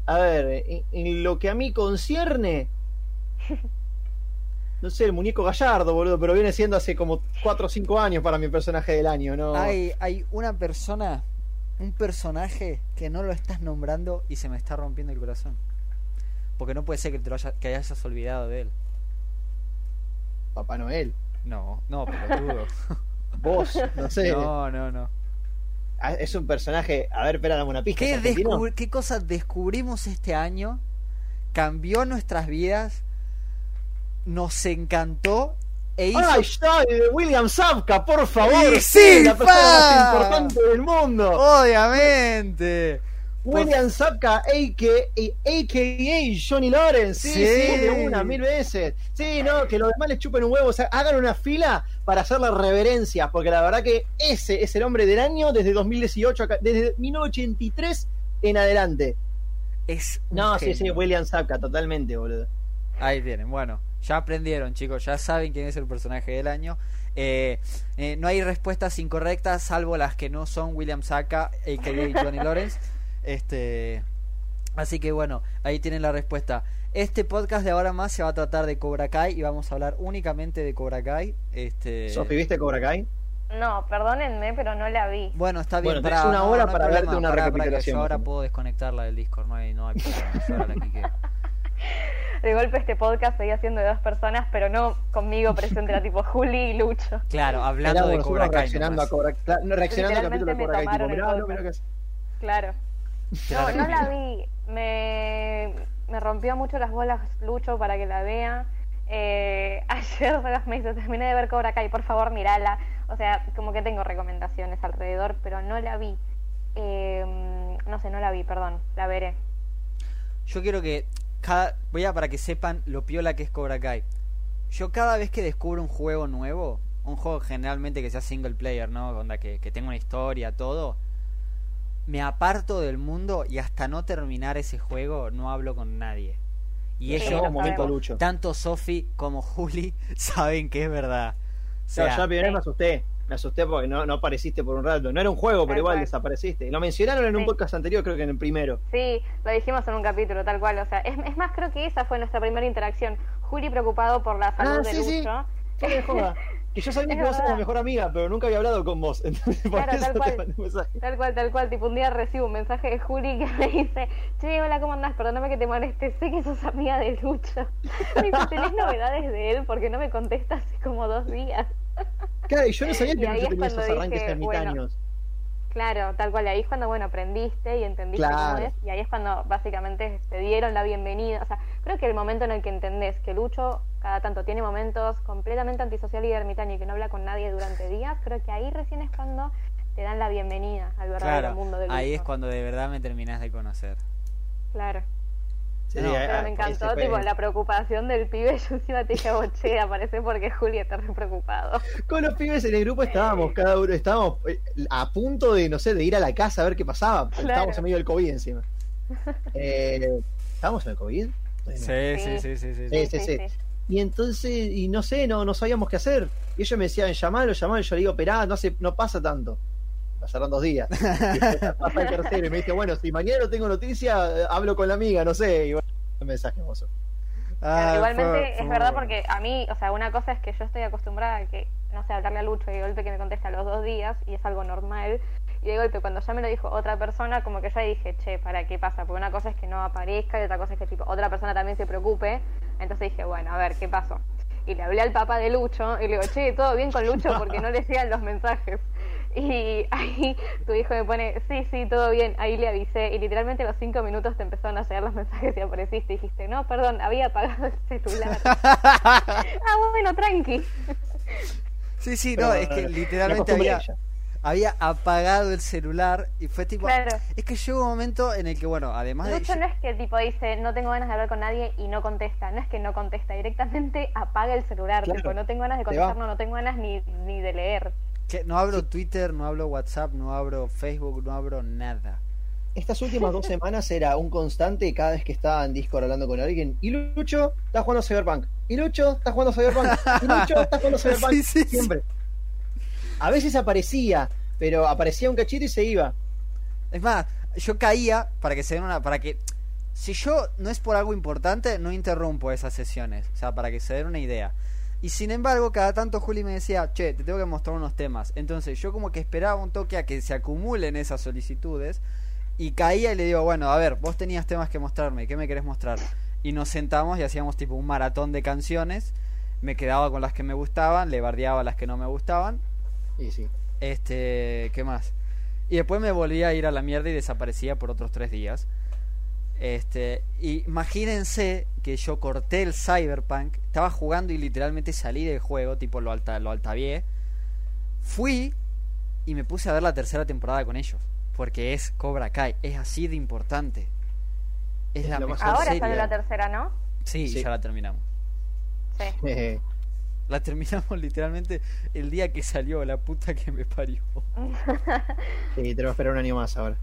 A ver, en, en lo que a mí concierne. No sé, el muñeco gallardo, boludo, pero viene siendo hace como 4 o 5 años para mi personaje del año, ¿no? Hay, hay una persona, un personaje que no lo estás nombrando y se me está rompiendo el corazón. Porque no puede ser que te lo haya- que hayas olvidado de él. Papá Noel. No, no, pelotudo. Vos, no sé. no, no, no. Ah, Es un personaje. A ver, espera, dame una pista. ¿Qué, descubri- ¿Qué cosas descubrimos este año? Cambió nuestras vidas, nos encantó e hizo... ¡Ay, ya! William Zabka, por favor! ¡Y sí, la persona más importante del mundo. Obviamente. William Zabka, a.k.a. Johnny Lawrence. Sí, Sí. sí, de una, mil veces. Sí, no, que los demás le chupen un huevo. O sea, hagan una fila para hacerle reverencias. Porque la verdad que ese es el hombre del año desde 2018, acá- desde 1983 en adelante. Es un No, sí, sí. William Zabka, totalmente, boludo. Ahí tienen, bueno, ya aprendieron chicos, ya saben quién es el personaje del año. Eh, eh, no hay respuestas incorrectas salvo las que no son William Saka, a.k.a. Johnny Lawrence. Este, así que bueno, ahí tienen la respuesta. Este podcast de ahora más se va a tratar de Cobra Kai y vamos a hablar únicamente de Cobra Kai. Este, Sofi, ¿viste Cobra Kai? No, perdónenme, pero no la vi. Bueno, está bien. Bueno, tenés una no, hora no hay para problema, verte una pará, pará, que recapitulación, Yo ahora puedo desconectarla del Discord, no hay, no hay problema. la quiqueo. De golpe este podcast seguía siendo de dos personas, pero no conmigo presente, era tipo Juli y Lucho. Claro, hablando de Cobra Kai. reaccionando nomás. a Cobra Kai. no, reaccionando al capítulo de Cobra Kai. Tipo, mirá, no, mirá que es- Claro. No, la no la vi. Me, me rompió mucho las bolas Lucho para que la vea. Eh, ayer me hizo, terminé de ver Cobra Kai, por favor mirala. O sea, como que tengo recomendaciones alrededor, pero no la vi. Eh, no sé, no la vi, perdón, la veré. Yo quiero que cada voy a para que sepan lo piola que es Cobra Kai. Yo cada vez que descubro un juego nuevo, un juego generalmente que sea single player, ¿no? Onda que, que tenga una historia, todo, me aparto del mundo y hasta no terminar ese juego no hablo con nadie. Y Sí, ellos, momento tanto Sofi como Juli, saben que es verdad. O sea, yo sí. me asusté. Me asusté porque no, no apareciste por un rato. No era un juego, pero Tal igual cual. desapareciste. Lo mencionaron en un Sí. podcast anterior, creo que en el primero. Sí, lo dijimos en un capítulo, tal cual. O sea, es, es más, creo que esa fue nuestra primera interacción. Juli preocupado por la salud Ah, de sí, sí. Lucho. No jodas. Que yo sabía Es que vos eras verdad. la mejor amiga, pero nunca había hablado con vos. Entonces, por Claro, eso tal cual. un. Tal cual, tal cual. Tipo, un día recibo un mensaje de Juli que me dice: Che, hola, ¿cómo andás? Perdóname que te moleste. Sé que sos amiga de Lucho. Me dice: ¿Tenés novedades de él? Porque no me contesta hace como dos días. Claro, y yo no sabía Y que Lucho tenía esos arranques dije, ermitaños. Claro, tal cual. Ahí es cuando, bueno, aprendiste y entendiste Claro. cómo es. Y ahí es cuando básicamente te dieron la bienvenida. O sea, creo que el momento en el que entendés que Lucho cada tanto tiene momentos completamente antisocial y ermitaño y que no habla con nadie durante días, creo que ahí recién es cuando te dan la bienvenida al verdadero claro, mundo de Lucho. ahí es cuando de verdad me terminás de conocer. Claro. Sí, No, Pero me encantó, tipo, la preocupación del pibe. Yo encima te dije, boche, aparece porque Juli está re preocupado. Con los pibes en el grupo estábamos, cada uno, estábamos eh, a punto de, no sé, de ir a la casa a ver qué pasaba. Claro. Estábamos en medio del COVID encima. Eh, ¿Estábamos en el COVID? Sí, Sí. sí, sí, sí. Sí, sí, sí. Y entonces, y no sé, no, no sabíamos qué hacer. Y ellos me decían, llamalo, llamalo. Y yo le digo, esperá, no, hace, no pasa tanto. Pasaron dos días. Y pasa el tercero y me dice, bueno, si mañana no tengo noticia, hablo con la amiga, no sé. Y bueno, un mensaje hermoso. Ah, Igualmente fue- es fue verdad bueno. porque a mí, o sea, una cosa es que yo estoy acostumbrada a que, no sé, hablarle a Lucho y de golpe que me contesta a los dos días y es algo normal. Y de golpe cuando ya me lo dijo otra persona, como que ahí dije, che, ¿para qué pasa? Porque una cosa es que no aparezca y otra cosa es que tipo otra persona también se preocupe. Entonces dije, bueno, a ver, ¿qué pasó? Y le hablé al papá de Lucho y le digo, che, ¿todo bien con Lucho? Porque no le llegan los mensajes. Y ahí tu hijo me pone, sí, sí, todo bien. Ahí le avisé y literalmente a los cinco minutos te empezaron a llegar los mensajes y apareciste y dijiste, no, perdón, había apagado el celular. ah, bueno, tranqui. Sí, sí, no, es no, que literalmente había, ella. Había apagado el celular y fue tipo... Claro. Es que llegó un momento en el que, bueno, además de... Lucho no es que tipo dice no tengo ganas de hablar con nadie y no contesta, no es que no contesta, directamente apaga el celular, Claro. tipo no tengo ganas de contestar, no, no tengo ganas ni, ni de leer. que no abro Twitter, no abro WhatsApp, no abro Facebook, no abro nada. Estas últimas dos semanas era un constante cada vez que estaba en Discord hablando con alguien. Y Lucho está jugando Cyberpunk. Y Lucho está jugando Cyberpunk. Y Lucho está jugando Cyberpunk. Sí, sí, sí. Siempre. A veces aparecía, pero aparecía un cachito y se iba. Es más, yo caía para que se den una... Para que... Si yo no es por algo importante, no interrumpo esas sesiones. O sea, para que se den una idea. Y sin embargo, cada tanto Juli me decía, che, te tengo que mostrar unos temas. Entonces yo como que esperaba un toque a que se acumulen esas solicitudes. Y caía y le digo, bueno, a ver, vos tenías temas que mostrarme, ¿qué me querés mostrar? Y nos sentamos y hacíamos tipo un maratón de canciones. Me quedaba con las que me gustaban, le bardeaba las que no me gustaban. Y sí. Este, ¿qué más? Y después me volvía a ir a la mierda y desaparecía por otros tres días. Este, y imagínense que yo corté el Cyberpunk, estaba jugando y literalmente salí del juego, tipo lo alta, lo altavié. Fui y me puse a ver la tercera temporada con ellos, porque es Cobra Kai, es así de importante. Es Es la mejor Ahora serie. sale la tercera, ¿no? Sí, Sí. ya la terminamos. Sí. La terminamos literalmente el día que salió, la puta que me parió. sí, tenemos que esperar un año más ahora.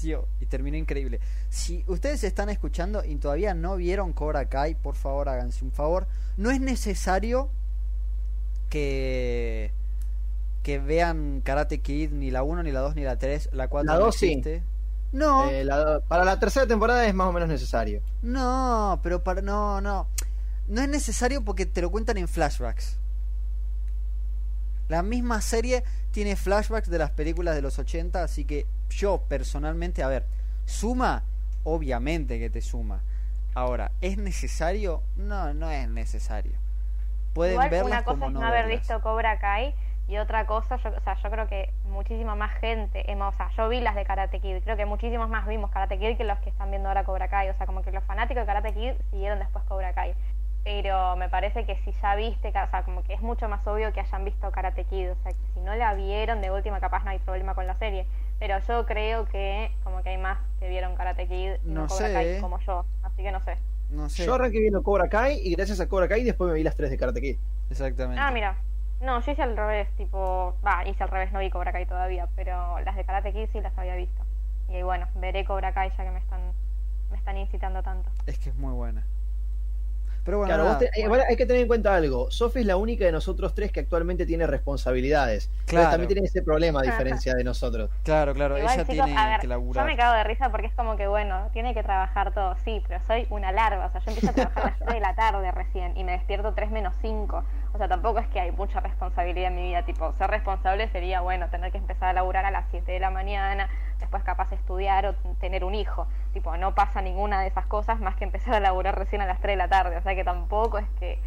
Tío, y terminó increíble. Si ustedes están escuchando y todavía no vieron Cobra Kai, por favor háganse un favor. No es necesario que que vean Karate Kid ni la 1 ni la 2 ni la 3, la 4 La no dos sí. existe. No, Eh, la- para la tercera temporada es más o menos necesario. no, pero para no, no. No es necesario porque te lo cuentan en flashbacks. La misma serie tiene flashbacks de las películas de los 80, así que yo personalmente, a ver, suma, obviamente que te suma. Ahora, ¿es necesario? No, no es necesario. Pueden Igual verlas una cosa como es no no haber verlas. visto Cobra Kai y otra cosa, yo, o sea, yo creo que muchísima más gente, hemos, o sea, yo vi las de Karate Kid, creo que muchísimos más vimos Karate Kid que los que están viendo ahora Cobra Kai, o sea, como que los fanáticos de Karate Kid siguieron después Cobra Kai. Pero me parece que si ya viste, o sea, como que es mucho más obvio que hayan visto Karate Kid, o sea, que si no la vieron, de última capaz no hay problema con la serie. Pero yo creo que como que hay más que vieron Karate Kid y no, No Cobra sé, Kai eh. como yo, así que no sé. No sé, Yo arranqué viendo Cobra Kai y gracias a Cobra Kai después me vi las tres de Karate Kid. exactamente. Ah, mira. No, yo hice al revés, tipo, va, hice al revés, no vi Cobra Kai todavía, pero las de Karate Kid sí las había visto. Y bueno, veré Cobra Kai ya que me están me están incitando tanto. Es que es muy buena. Pero bueno, Claro, te- eh, bueno, hay que tener en cuenta algo. Sophie es la única de nosotros tres que actualmente tiene responsabilidades. Claro. también tiene ese problema a diferencia de nosotros. claro, claro, Igual, ella chicos, tiene a ver, que yo laburar. me cago de risa porque es como que, bueno, tiene que trabajar todo, sí, pero soy una larva, o sea, yo empiezo a trabajar a las 3 de la tarde recién y me despierto 3 menos 5. O sea, tampoco es que hay mucha responsabilidad en mi vida, tipo, ser responsable sería, bueno, tener que empezar a laburar a las 7 de la mañana, después capaz estudiar o tener un hijo. Tipo, no pasa ninguna de esas cosas más que empezar a laburar recién a las 3 de la tarde, o sea que tampoco es que,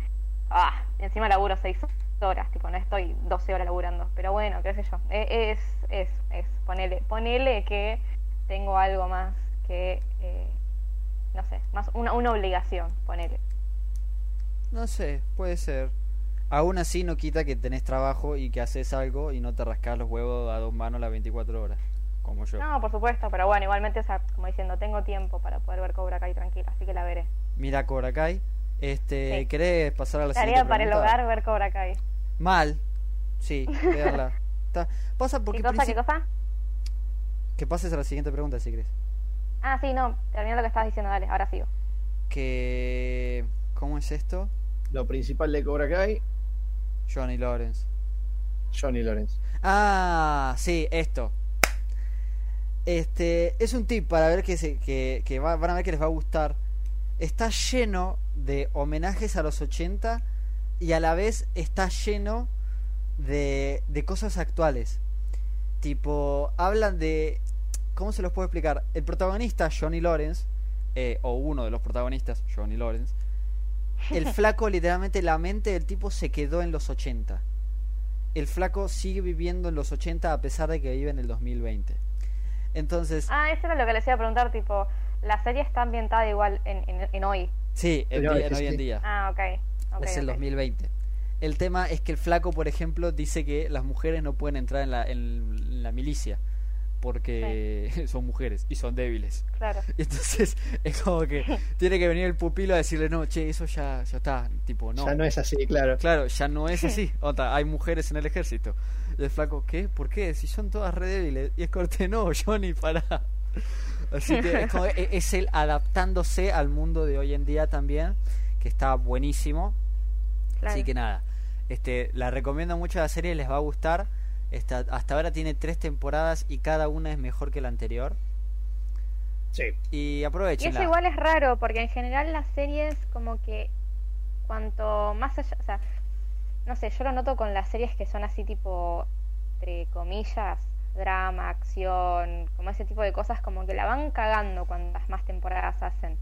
ah, encima laburo 6 horas, tipo, no estoy 12 horas laburando, pero bueno, qué sé yo, E- es, es, es, ponele, ponele que tengo algo más que, eh, no sé, más una, una obligación, ponele. No sé, puede ser. Aún así no quita que tenés trabajo y que haces algo y no te rascás los huevos a dos manos las 24 horas, como yo. No, por supuesto, pero bueno, igualmente, o sea, como diciendo, tengo tiempo para poder ver Cobra Kai tranquila, así que la veré. Mira Cobra Kai. Este, Sí. ¿querés pasar a la Tarea siguiente para el hogar ver Cobra Kai. Mal. Sí. Está- Pasa porque ¿Qué cosa, qué cosa? que pases a la siguiente pregunta si querés. Ah, sí, no, termina lo que estabas diciendo, dale, ahora sigo. Que ¿cómo es esto? Lo principal de Cobra Kai, Johnny Lawrence. Johnny Lawrence. Ah, sí, esto. Este es un tip para ver que, se, que, que va- van a ver que les va a gustar. Está lleno de homenajes a los 80 y a la vez está lleno de, de cosas actuales. Tipo, hablan de... ¿Cómo se los puedo explicar? El protagonista, Johnny Lawrence, eh, o uno de los protagonistas, Johnny Lawrence, el flaco literalmente la mente del tipo se quedó en los 80 el flaco sigue viviendo en los 80 a pesar de que vive en el 2020. Entonces, Ah, eso era lo que les iba a preguntar, tipo, la serie está ambientada igual en, en, en hoy. sí, en, día- hoy en día. Ah, ok. es el ok. 2020. El tema es que el flaco, por ejemplo, dice que las mujeres no pueden entrar en la, en la milicia porque son mujeres y son débiles. Claro. Y entonces es como que tiene que venir el pupilo a decirle, no, che, eso ya, ya está. Tipo, no. Ya no es así, claro. Claro, ya no es así. Otra, hay mujeres en el ejército. Y el flaco, ¿qué? ¿Por qué? Si son todas re débiles. Y es corte, no, Johnny, para. Así que es, como, e, es él adaptándose al mundo de hoy en día también, que está buenísimo. Así que nada, este, la recomiendo mucho la serie, les va a gustar. Esta, hasta ahora tiene tres temporadas y cada una es mejor que la anterior. Sí. Y aprovechen. Y eso igual es raro, porque en general las series como que cuanto más allá, o sea, no sé, yo lo noto con las series que son así tipo, entre comillas, drama, acción, como ese tipo de cosas, como que la van cagando cuantas más temporadas hacen.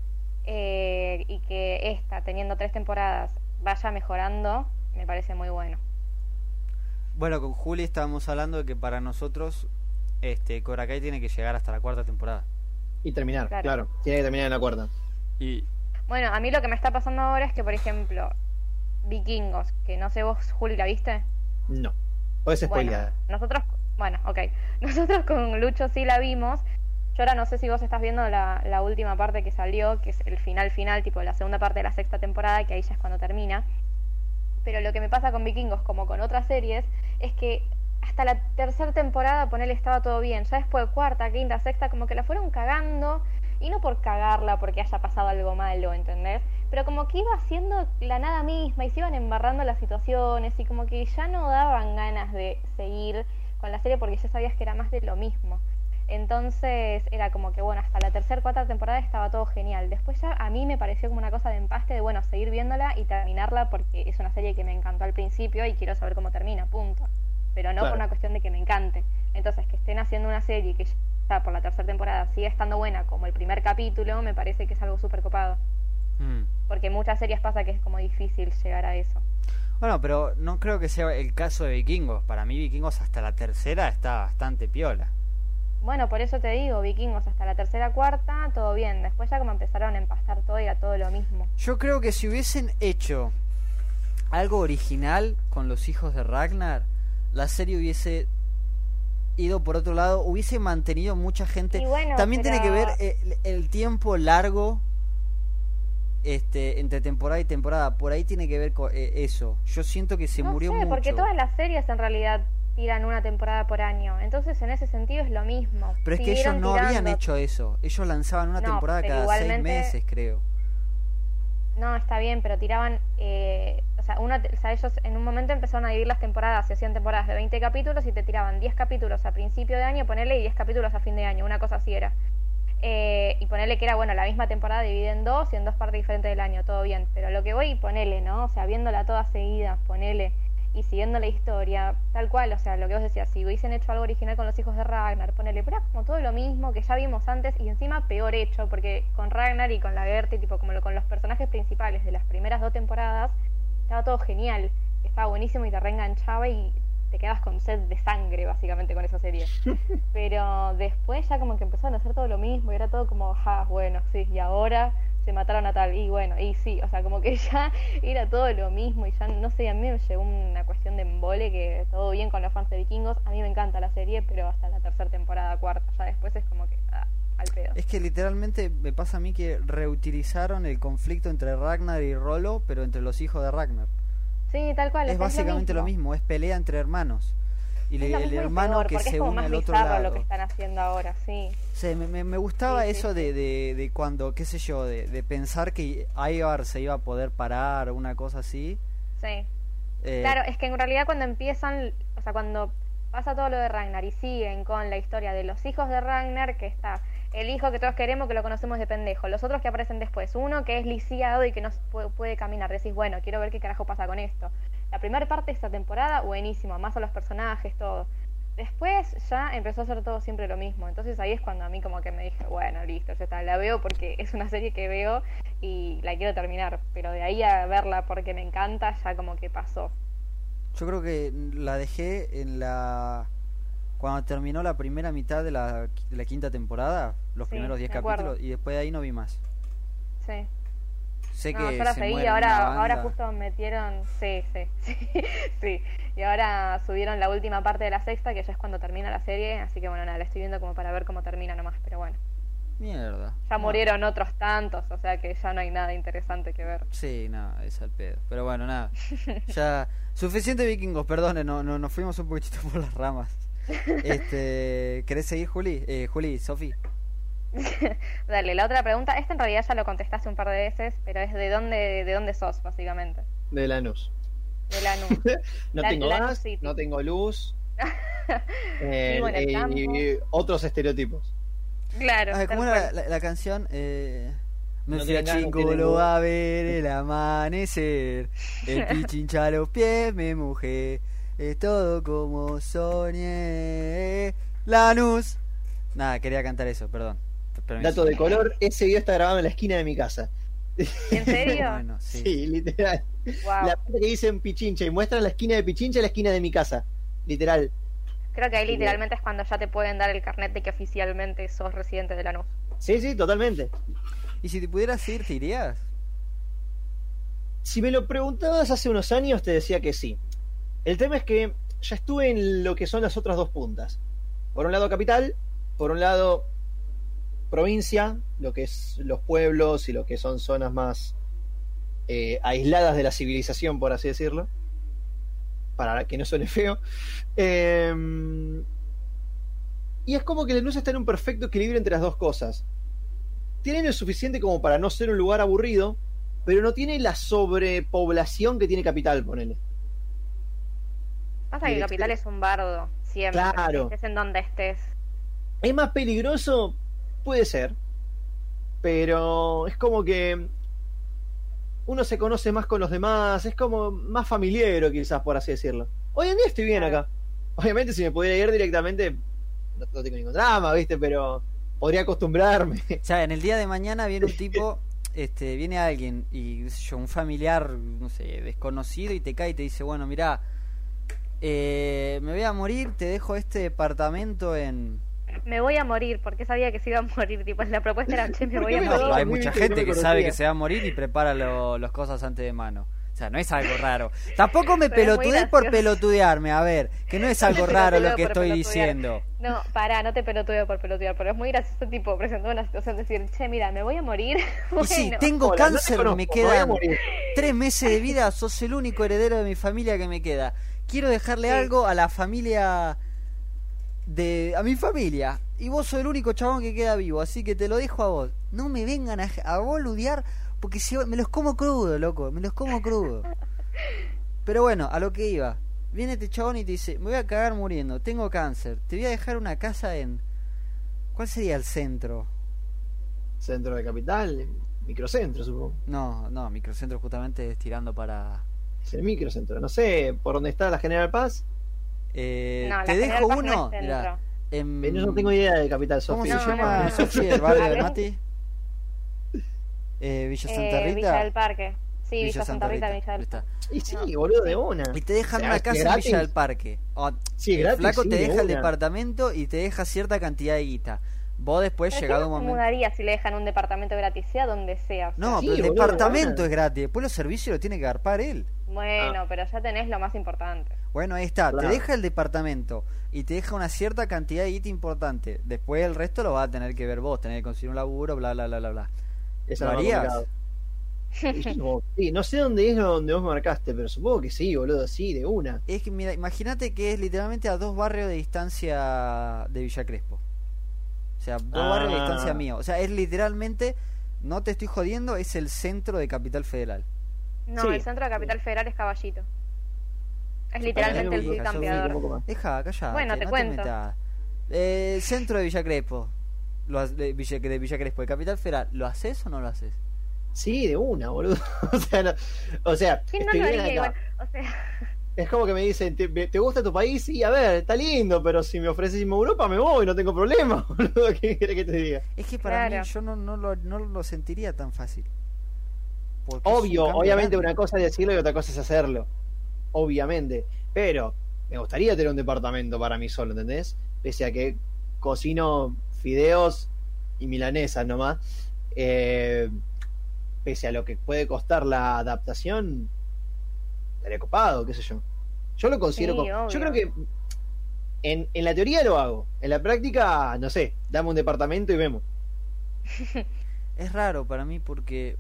Eh, y que esta, teniendo tres temporadas, vaya mejorando, me parece muy bueno. Bueno, con Juli estábamos hablando de que para nosotros este Cobra Kai tiene que llegar hasta la cuarta temporada. Y terminar, claro. Tiene que terminar en la cuarta. Y bueno, a mí lo que me está pasando ahora es que, por ejemplo, Vikingos, que no sé vos, Juli, ¿la viste? No. Puedes spoilear. Bueno, nosotros, bueno, ok. Nosotros con Lucho sí la vimos. Yo ahora no sé si vos estás viendo la, la última parte que salió, que es el final final, tipo la segunda parte de la sexta temporada, que ahí ya es cuando termina pero lo que me pasa con Vikingos como con otras series es que hasta la tercera temporada ponerle estaba todo bien, ya después cuarta, quinta, sexta, como que la fueron cagando y no por cagarla porque haya pasado algo malo, ¿entendés? Pero como que iba haciendo la nada misma y se iban embarrando las situaciones y como que ya no daban ganas de seguir con la serie porque ya sabías que era más de lo mismo. Entonces era como que, bueno, hasta la tercera, cuarta temporada estaba todo genial. Después ya a mí me pareció como una cosa de empaste de, bueno, seguir viéndola y terminarla porque es una serie que me encantó al principio y quiero saber cómo termina, punto. Pero no por una cuestión de que me encante. Entonces, que estén haciendo una serie que ya por la tercera temporada sigue estando buena como el primer capítulo, me parece que es algo súper copado. Mm. Porque muchas series pasa que es como difícil llegar a eso. Bueno, pero no creo que sea el caso de Vikingos. Para mí Vikingos hasta la tercera está bastante piola. Bueno, por eso te digo, vikingos hasta la tercera, cuarta, todo bien. Después ya como empezaron a empastar todo y a todo lo mismo. Yo creo que si hubiesen hecho algo original con los hijos de Ragnar, la serie hubiese ido por otro lado, hubiese mantenido mucha gente. También tiene que ver el, tiempo largo este entre temporada y temporada. Por ahí tiene que ver con eh, eso. Yo siento que se murió sé, porque todas las series en realidad tiran una temporada por año. Entonces, en ese sentido es lo mismo. Pero es que ellos no habían hecho eso. Ellos lanzaban una temporada cada seis meses, creo. No, está bien, pero tiraban. Eh, o, sea, una, o sea, ellos en un momento empezaron a dividir las temporadas. Se hacían temporadas de 20 capítulos y te tiraban 10 capítulos a principio de año, ponerle y 10 capítulos a fin de año. Una cosa así era. Eh, y ponerle que era, bueno, la misma temporada dividida en dos y en dos partes diferentes del año, todo bien. Pero lo que voy, ponerle, ¿no? O sea, viéndola toda seguida, ponele y siguiendo la historia, tal cual, o sea, lo que vos decías, si hubiesen hecho algo original con los hijos de Ragnar, ponele, pero como todo lo mismo que ya vimos antes y encima peor hecho, porque con Ragnar y con la Gertie, tipo como lo, con los personajes principales de las primeras dos temporadas, estaba todo genial, estaba buenísimo y te reenganchaba y te quedabas con sed de sangre básicamente con esa serie. Pero después ya como que empezaron a hacer todo lo mismo y era todo como, ah, bueno, sí, y ahora se mataron a tal, y bueno, y sí, o sea, como que ya era todo lo mismo y ya, no sé, a mí me llegó una cuestión de embole que todo bien con los fans de vikingos, a mí me encanta la serie, pero hasta la tercera temporada, cuarta, ya después es como que, ah, al pedo. Es que literalmente me pasa a mí que reutilizaron el conflicto entre Ragnar y Rolo, pero entre los hijos de Ragnar. Sí, tal cual. Es, básicamente lo mismo. es pelea entre hermanos y el hermano que se une al otro lado. lo que están haciendo ahora, sí. sí me, me, gustaba eso de, de, de, cuando, qué sé yo, de, de pensar que Ivar se iba a poder parar una cosa así. Sí. Eh, claro, es que en realidad cuando empiezan, o sea, cuando pasa todo lo de Ragnar y siguen con la historia de los hijos de Ragnar, que está el hijo que todos queremos, que lo conocemos de pendejo, los otros que aparecen después, uno que es lisiado y que no puede, puede caminar, decís, bueno, quiero ver qué carajo pasa con esto. La primera parte de esta temporada, buenísimo, más a los personajes, todo. Después ya empezó a ser todo siempre lo mismo. Entonces ahí es cuando a mí como que me dije, bueno, listo, ya está, la veo porque es una serie que veo y la quiero terminar. Pero de ahí a verla porque me encanta, ya como que pasó. Yo creo que la dejé en la... Cuando terminó la primera mitad de la, de la quinta temporada, los primeros 10 capítulos, y después de ahí no vi más. Sí. Sé No, que yo la se seguí ahora, ahora justo metieron, sí, sí, sí, sí. Y ahora subieron la última parte de la sexta, que ya es cuando termina la serie, así que bueno, nada, la estoy viendo como para ver cómo termina nomás, pero bueno. Mierda. Ya No. murieron otros tantos, o sea que ya no hay nada interesante que ver. Sí, nada, es al pedo. Pero bueno, nada. Ya. Suficiente vikingos, perdone, no, no, nos fuimos un poquitito por las ramas. Este, ¿Querés seguir, Juli? Eh, Juli, Sofi. Dale, la otra pregunta, esta en realidad ya lo contestaste un par de veces, pero es de dónde, de dónde sos, básicamente. De Lanús. De la NU. No La- tengo Lanús gas, no tengo luz. eh, y- otros estereotipos. Claro. Ah, ¿Cómo era la, cual. la- la canción? Eh, No fui a tiene ganas, no Chico, tiene lo va a ver el amanecer. El pichincha a los pies me mojé. Es todo como soñé. Lanús. Nada, quería cantar eso, perdón. Permiso. Dato de color, ese video está grabado en la esquina de mi casa. ¿En serio? Bueno, sí. Sí, literal. Wow. La parte que dicen Pichincha y muestran la esquina de Pichincha y la esquina de mi casa. Literal. Creo que ahí literalmente es cuando ya te pueden dar el carnet de que oficialmente sos residente de Lanús. Sí, sí, totalmente. ¿Y si te pudieras ir, te irías? Si me lo preguntabas hace unos años, te decía que sí. El tema es que ya estuve en lo que son las otras dos puntas. Por un lado capital, por un lado provincia, lo que es los pueblos y lo que son zonas más eh, aisladas de la civilización, por así decirlo. Para que no suene feo. Eh, y es como que Lanús está en un perfecto equilibrio entre las dos cosas. Tiene lo suficiente como para no ser un lugar aburrido, pero no tiene la sobrepoblación que tiene Capital, ponele. Pasa que Capital es un bardo, siempre. Claro. Estés en donde estés. ¿Es más peligroso? Puede ser. Pero es como que uno se conoce más con los demás, es como más familiero quizás, por así decirlo. Hoy en día estoy bien acá. Obviamente si me pudiera ir directamente, no, no tengo ningún drama, ¿viste? Pero podría acostumbrarme. O sea, en el día de mañana viene un tipo, este, viene alguien y sé yo, un familiar, no sé, desconocido y te cae y te dice, bueno, mira, me voy a morir, te dejo este departamento en... Me voy a morir, porque sabía que se iba a morir. Tipo, la propuesta era, che, me ¿Por voy a No, morir. hay mucha no gente que sabe que se va a morir y prepara lo- las cosas antes de mano. O sea, no es algo raro. Tampoco me Pero pelotudees por pelotudearme, a ver, que no es algo raro lo que estoy pelotudear. diciendo. No, pará, no te pelotudeo por pelotudear, pero es muy gracioso, tipo, presentar una situación, decir, che, mira, me voy a morir. Y sí, tengo Hola, no te cáncer, conozco, me quedan tres meses de vida, sos el único heredero de mi familia que me queda. Quiero dejarle Sí. algo a la familia de a mi familia y vos sos el único chabón que queda vivo, así que te lo dejo a vos. No me vengan a, a boludear porque si me los como crudo, loco, me los como crudo. Pero bueno, a lo que iba. Viene este chabón y te dice, me voy a cagar muriendo, tengo cáncer, te voy a dejar una casa en ¿Cuál sería el centro? Centro de Capital, microcentro, supongo. No, no, microcentro justamente es tirando para Es el microcentro. No sé por dónde está la General Paz. Eh, no, te dejo no uno. es mirá, centro. en- Eh, Yo no tengo idea de Capital, ¿Cómo Sofía. se No, llama, no. Sofi, el barrio de. Mati? Eh, Villa Santa Eh, Rita. Villa del Parque. Sí, Villa, Santa Rita, Villa del Rita. Y sí, No. boludo, de una. Y te dejan O sea, una casa en gratis. Villa del Parque. O, Sí, el gratis, flaco sí, te de deja el una. departamento y te deja cierta cantidad de guita. Vos después, Pero llegado ¿quién un no se momento... mudaría si le dejan un departamento gratis, sea donde sea? o sea, No, Sí, pero el boludo, departamento es gratis. Después los servicios lo tiene que agarpar él. Bueno, Ah. pero ya tenés lo más importante. Bueno, ahí está. Claro. Te deja el departamento y te deja una cierta cantidad de guita importante. Después el resto lo vas a tener que ver vos. Tener que conseguir un laburo, bla, bla, bla, bla, bla. Esa ¿Lo no harías? sí, sé dónde es donde vos marcaste, pero supongo que sí, boludo, sí, de una. Es que, mira, imagínate que es literalmente a dos barrios de distancia de Villa Crespo. O sea, dos Ah. barrios de distancia mío. O sea, es literalmente, no te estoy jodiendo, es el centro de Capital Federal. No, Sí. el centro de Capital Federal es Caballito. Es literalmente el mí, hija, sos Un campeador. poco más. Deja, callate, Bueno, te no cuento. Eh, centro de Villa Crespo. Lo, de, Villa, de Villa Crespo, de Capital Federal. ¿Lo haces o no lo haces? Sí, de una, boludo. O sea, no- o sea ¿Quién no lo bien haría acá. igual? O sea, Es como que me dicen, ¿te, te gusta tu país? Sí, a ver, está lindo, pero si me ofreces irme a Europa me voy, no tengo problema, boludo. ¿Qué querés que te diga? Es que para Claro. mí yo no, no, lo, no lo sentiría tan fácil. Porque Obvio, obviamente grande. una cosa es decirlo y otra cosa es hacerlo. Obviamente. Pero me gustaría tener un departamento para mí solo, ¿entendés? Pese a que cocino fideos y milanesas nomás. Eh, pese a lo que puede costar la adaptación, estaría copado, qué sé yo. Yo lo considero. Sí, como- yo creo que en, en la teoría lo hago. En la práctica, no sé, dame un departamento y vemos. Es raro para mí porque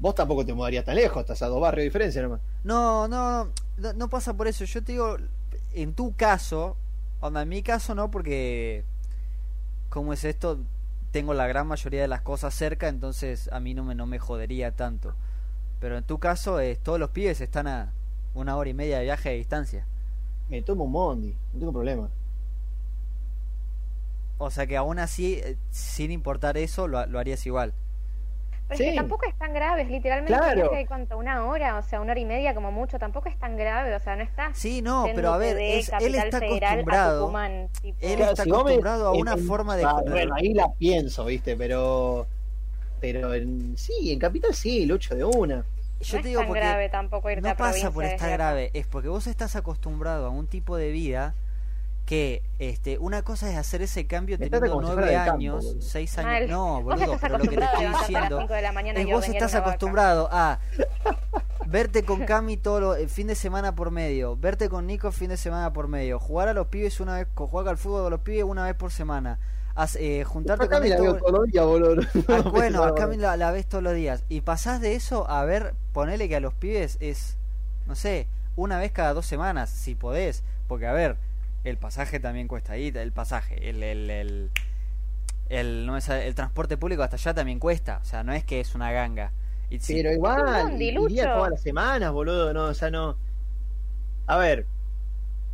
Vos tampoco te mudarías tan lejos, estás a dos barrios de diferencia nomás. No, no, no, no pasa por eso. Yo te digo, en tu caso, onda, en mi caso no, porque como es esto, tengo la gran mayoría de las cosas cerca, entonces a mí no me, no me jodería tanto. Pero en tu caso, es, todos los pibes están a una hora y media de viaje de distancia. Me tomo un Mondi, no tengo problema. O sea que aún así, eh, sin importar eso, lo, lo harías igual. Pero es que tampoco es tan grave, es literalmente Claro. cuánto, una hora, o sea, una hora y media como mucho, tampoco es tan grave, o sea, no estás Sí, no, pero a ver, de es- él está acostumbrado. Tucumán, tipo. Él está si vos me- acostumbrado a una en- forma de... Ah, bueno, ahí la pienso, viste, pero. Pero en, sí, en Capital sí, el 8 de una. Yo no te es digo tan porque grave tampoco irte no a pasa por estar grave, es porque vos estás acostumbrado a un tipo de vida que este una cosa es hacer ese cambio Me teniendo nueve años, boludo. seis Mal. años, no, boludo, pero lo que te estoy diciendo 5 de la mañana es y vos estás acostumbrado a verte con Cami todo lo- el fin de semana por medio, verte con Nico fin de semana por medio, jugar a los pibes una vez, jugar al fútbol a los pibes una vez por semana, haz- eh, juntarte Acá con la esto- los días, boludo. Ah, No, bueno, no, acá la, la ves todos los días. Y pasás de eso a ver, ponele que a los pibes es, no sé, una vez cada dos semanas, si podés. Porque, a ver, el pasaje también cuesta ahí, el pasaje, el, el, el, el, no me sale- el transporte público hasta allá también cuesta. O sea, no es que es una ganga. Y Pero igual, iría todas las semanas, boludo, no, o sea, no. A ver.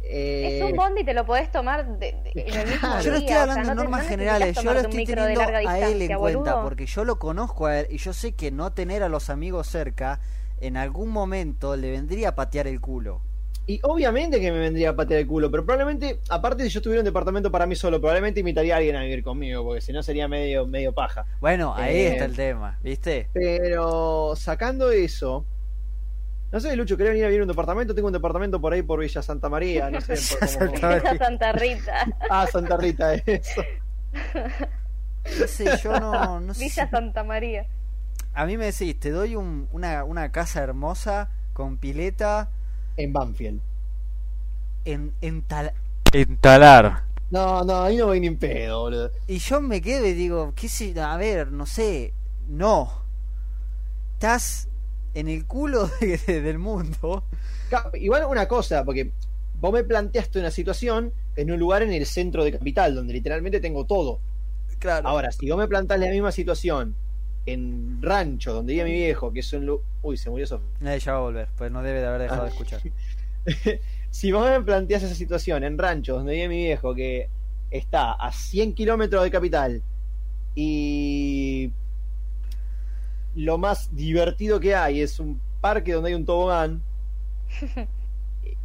Eh, Es un bondi y te lo podés tomar de- de- en el mismo Claro. Yo no estoy o sea, hablando no en te- normas no generales, yo lo estoy de teniendo a él en distancia, cuenta, boludo. porque yo lo conozco a él y yo sé que no tener a los amigos cerca en algún momento le vendría a patear el culo. Y obviamente que me vendría a patear el culo, pero probablemente, aparte si yo tuviera un departamento para mí solo, probablemente invitaría a alguien a vivir conmigo, porque si no sería medio, medio paja. Bueno, ahí Eh, está el tema, ¿viste? Pero sacando eso, no sé, Lucho, ¿querés venir a vivir en un departamento? Tengo un departamento por ahí por Villa Santa María, no sé. por- como- Santa Santa Rita, Ah, Santa Rita, eso. No sé, yo no, no sé. Villa Santa María. A mí me decís, te doy un- una, una casa hermosa con pileta En Banfield. en, en, tal- en talar. No, no, ahí no voy ni en pedo, boludo. Y yo me quedo y digo, ¿qué sé? A ver, no sé, no. Estás en el culo de- de- del mundo. Igual una cosa, porque vos me planteaste una situación en un lugar en el centro de capital, donde literalmente tengo todo. Claro. Ahora, si vos me plantás la misma situación en Rancho, donde vive mi viejo, que es un lu- Uy, se murió Sofía. Eh, ya va a volver, pues no debe de haber dejado de escuchar. si vos me planteás esa situación en Rancho, donde vive mi viejo, que está a 100 kilómetros de capital, y lo más divertido que hay es un parque donde hay un tobogán.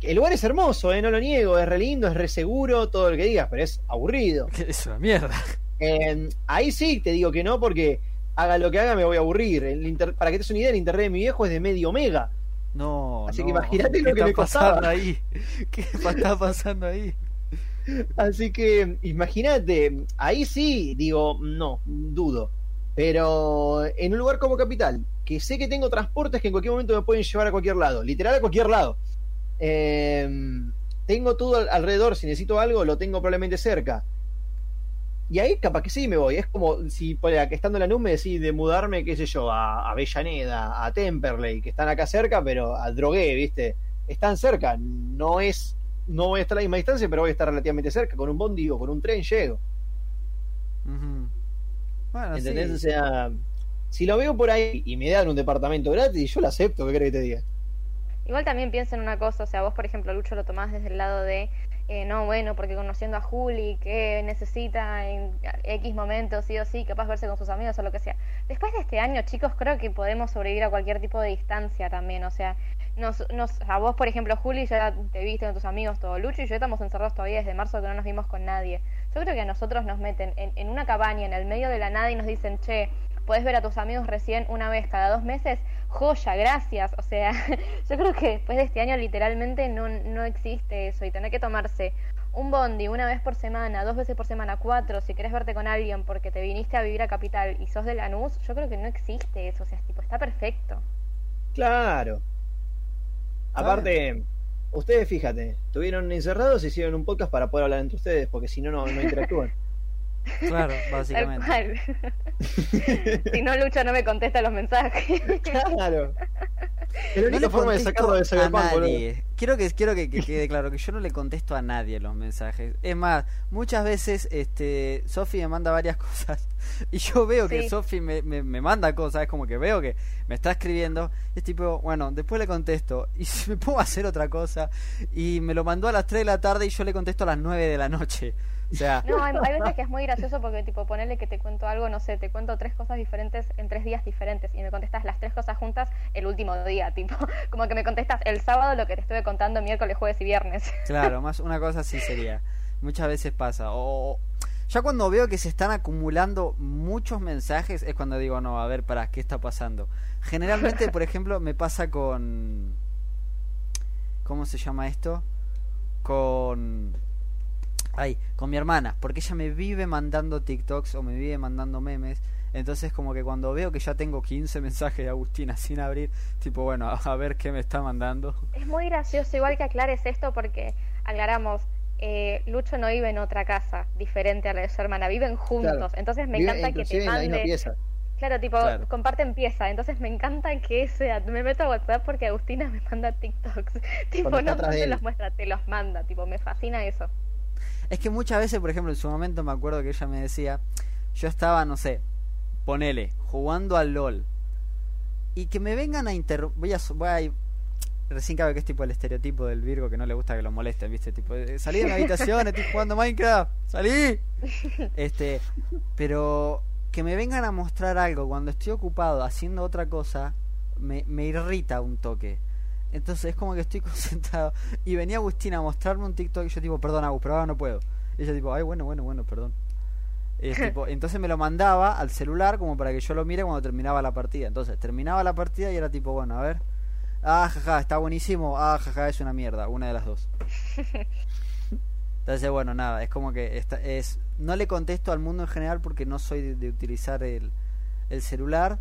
El lugar es hermoso, ¿eh? no lo niego, es re lindo, es re seguro, todo lo que digas, pero es aburrido. Es una mierda. Eh, ahí sí te digo que no, porque haga lo que haga me voy a aburrir. El inter- para que te des una idea, el internet de mi viejo es de medio mega. No, Así no. que imagínate ¿Qué lo que me costaba. ahí? ¿Qué está pasando ahí? Así que imagínate, ahí sí digo, no, dudo. Pero en un lugar como Capital, que sé que tengo transportes que en cualquier momento me pueden llevar a cualquier lado, literal a cualquier lado. Eh, tengo todo al- alrededor, si necesito algo, lo tengo probablemente cerca. Y ahí capaz que sí me voy. Es como si por que estando en la nube me decís de mudarme, qué sé yo, a Avellaneda, a Temperley, que están acá cerca, pero a Drogué, ¿viste? Están cerca. No es, no voy a estar a la misma distancia, pero voy a estar relativamente cerca. Con un bondi o con un tren llego. Ujú. Bueno, ¿Entendés? sí. O sea, si lo veo por ahí y me dan un departamento gratis, yo lo acepto, ¿qué crees que te diga? Igual también piensa en una cosa, o sea, vos por ejemplo, Lucho, lo tomás desde el lado de, eh, no, bueno, porque conociendo a Juli, que necesita en X momentos, sí o sí, capaz verse con sus amigos o lo que sea. Después de este año, chicos, creo que podemos sobrevivir a cualquier tipo de distancia también, o sea, nos, nos, a vos, por ejemplo, Juli, ya te viste con tus amigos, todo, Lucho y yo estamos encerrados todavía desde marzo que no nos vimos con nadie. Yo creo que a nosotros nos meten en, en una cabaña en el medio de la nada y nos dicen, che, puedes ver a tus amigos recién una vez cada dos meses, joya, gracias. O sea, yo creo que después de este año literalmente no, no existe eso y tener que tomarse un bondi una vez por semana, dos veces por semana, cuatro, si querés verte con alguien porque te viniste a vivir a Capital y sos de Lanús, yo creo que no existe eso, o sea, es tipo, está perfecto. Claro. Aparte, ustedes fíjate, estuvieron encerrados y hicieron un podcast para poder hablar entre ustedes, porque si no, no, no interactúan. Claro, Tal básicamente. cual. si no, Lucho no me contesta los mensajes. claro. Es la No única le forma de sacarlo de a Cyberpunk, boludo. Quiero que quiero que, que quede claro que yo no le contesto a nadie los mensajes. Es más, muchas veces este Sofi me manda varias cosas y yo veo que Sí. Sofi me, me, me manda cosas, es como que veo que me está escribiendo, es tipo, bueno, después le contesto y si me pongo a hacer otra cosa y me lo mandó a las 3 de la tarde y yo le contesto a las 9 de la noche. O sea, No, hay, hay veces que es muy gracioso porque, tipo, ponerle que te cuento algo, no sé, te cuento tres cosas diferentes en tres días diferentes y me contestas las tres cosas juntas el último día, tipo, como que me contestas el sábado lo que te estuve contando miércoles, jueves y viernes. Claro, más una cosa así sería. Muchas veces pasa. O o- ya cuando veo que se están acumulando muchos mensajes es cuando digo, no, a ver, para, ¿qué está pasando? Generalmente, por ejemplo, me pasa con... ¿Cómo se llama esto? Con... Ay, con mi hermana, porque ella me vive mandando TikToks o me vive mandando memes. Entonces como que cuando veo que ya tengo 15 mensajes de Agustina sin abrir, tipo, bueno, a, a ver qué me está mandando. Es muy gracioso, igual que aclares esto porque aclaramos, eh, Lucho no vive en otra casa diferente a la de su hermana, viven juntos, Claro. entonces me encanta que te en la misma mande... pieza. Claro, tipo, Claro. comparten pieza, entonces me encanta que sea, me meto a WhatsApp porque Agustina me manda TikToks, tipo, no, no te los muestra, te los manda, tipo, me fascina eso. Es que muchas veces, por ejemplo, en su momento me acuerdo que ella me decía, yo estaba, no sé, ponele, jugando al LOL. Y que me vengan a interrumpir, voy a, voy a recién cabe que es tipo el estereotipo del Virgo que no le gusta que lo molesten, ¿viste? Tipo, eh, salí de mi habitación, estoy jugando Minecraft, salí. Este, pero que me vengan a mostrar algo cuando estoy ocupado haciendo otra cosa, me, me irrita un toque. Entonces es como que estoy concentrado. Y venía Agustina a mostrarme un TikTok y yo tipo, perdón Agus, pero ahora no puedo. Y ella tipo, ay, bueno, bueno, bueno, perdón. Es tipo, entonces me lo mandaba al celular como para que yo lo mire cuando terminaba la partida. Entonces terminaba la partida y era tipo, bueno, a ver. Ah, jaja, está buenísimo. Ah, jaja, es una mierda. Una de las dos. Entonces, bueno, nada, es como que esta, es no le contesto al mundo en general porque no soy de, de utilizar el, el celular.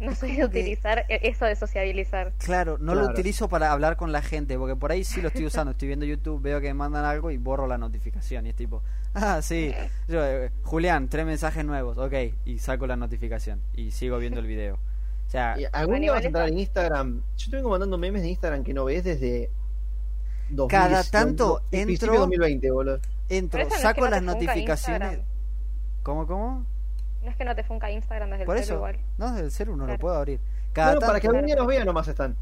No soy de utilizar e- eso de sociabilizar. Claro, no lo utilizo para hablar con la gente, porque por ahí sí lo estoy usando. Estoy viendo YouTube, veo que me mandan algo y borro la notificación. Y es tipo, ah, sí, yo, eh, Julián, tres mensajes nuevos, ok, y saco la notificación y sigo viendo el video. O sea, ¿Algún día vas a entrar en Instagram? Yo te vengo mandando memes de Instagram que no ves desde. 2010, Cada tanto entro- de 2020, boludo. Entro, saco no las notificaciones. ¿Cómo, cómo? No es que no te funca Instagram desde Por el celu eso, igual. no, desde el celu no lo puedo abrir. Cada Bueno, para que tanto- algún día nos vean nomás están.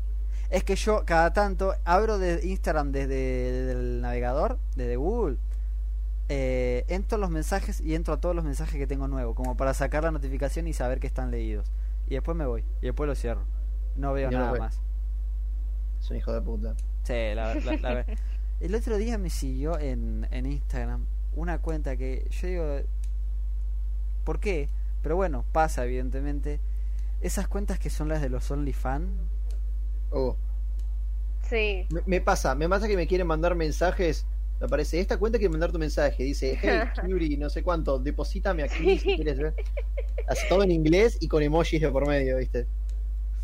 Es que yo cada tanto abro de Instagram desde, desde el navegador, desde Google, eh, entro a los mensajes y entro a todos los mensajes que tengo nuevos, como para sacar la notificación y saber que están leídos. Y después me voy, y después lo cierro. No veo no nada más. Es un hijo de puta. Sí, la, la- la El otro día me siguió en, en Instagram una cuenta que yo digo, ¿por qué? Pero bueno, pasa evidentemente. Esas cuentas que son las de los OnlyFans. Oh. Sí. Me, me pasa, me pasa que me quieren mandar mensajes. Me aparece, esta cuenta quiere mandar tu mensaje. Dice, hey, Curie, no sé cuánto, deposítame aquí si quieres ver. Todo en inglés y con emojis de por medio, ¿viste?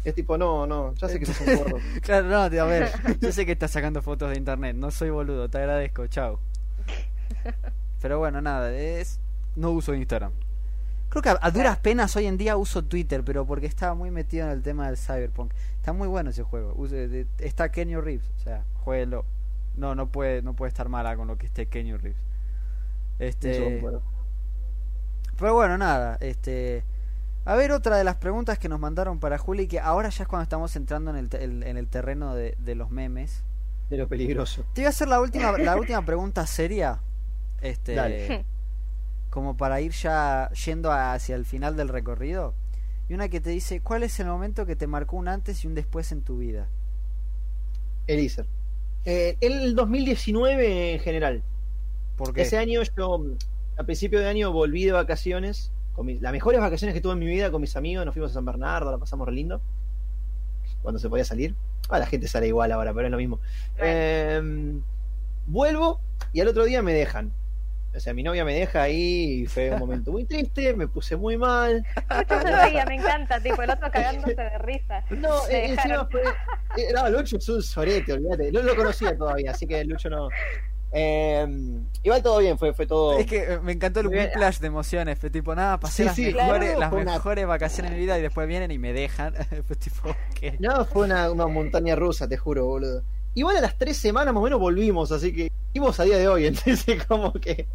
Es tipo, no, no, ya sé que sos un gordo. Claro, no, tío, a ver, yo sé que estás sacando fotos de internet, no soy boludo, te agradezco, chao. Pero bueno, nada, es no uso Instagram. Creo que a, a duras penas hoy en día uso Twitter, pero porque estaba muy metido en el tema del Cyberpunk. Está muy bueno ese juego. Está Kenny Reeves, o sea, jueguelo. No, no puede, no puede estar mala con lo que esté Kenny Reeves. Este, pero bueno, nada, este a ver otra de las preguntas que nos mandaron para Juli que ahora ya es cuando estamos entrando en el, en el terreno de, de los memes. De lo peligroso. Te voy a hacer la última la última pregunta seria. Este Dale. Como para ir ya yendo hacia el final del recorrido. Y una que te dice, ¿cuál es el momento que te marcó un antes y un después en tu vida? Eliezer. Eh, el 2019 en general. Porque Ese año yo, a principio de año, volví de vacaciones. Con mis- las mejores vacaciones que tuve en mi vida con mis amigos. Nos fuimos a San Bernardo, la pasamos re lindo. Cuando se podía salir. Ah, la gente sale igual ahora, pero es lo mismo. Eh, Vuelvo y al otro día me dejan. O sea, mi novia me deja ahí y fue un momento muy triste, me puse muy mal. Lucho se reía, me encanta, tipo el otro cagándose de risa. No, eh, encima dejaron. fue. eh, No, Lucho es un sorete, olvídate. No lo conocía todavía, así que Lucho no. Eh, igual todo bien, fue, fue todo. Es que eh, me encantó el whiplash de emociones. Fue tipo, nada, pasé Sí, las, sí, mejores, claro, las fue una- mejores vacaciones de mi vida y después vienen y me dejan. fue tipo, ¿qué? No, fue una, una montaña rusa, te juro, boludo. Igual a las tres semanas más o menos volvimos, así que vimos a día de hoy, entonces como que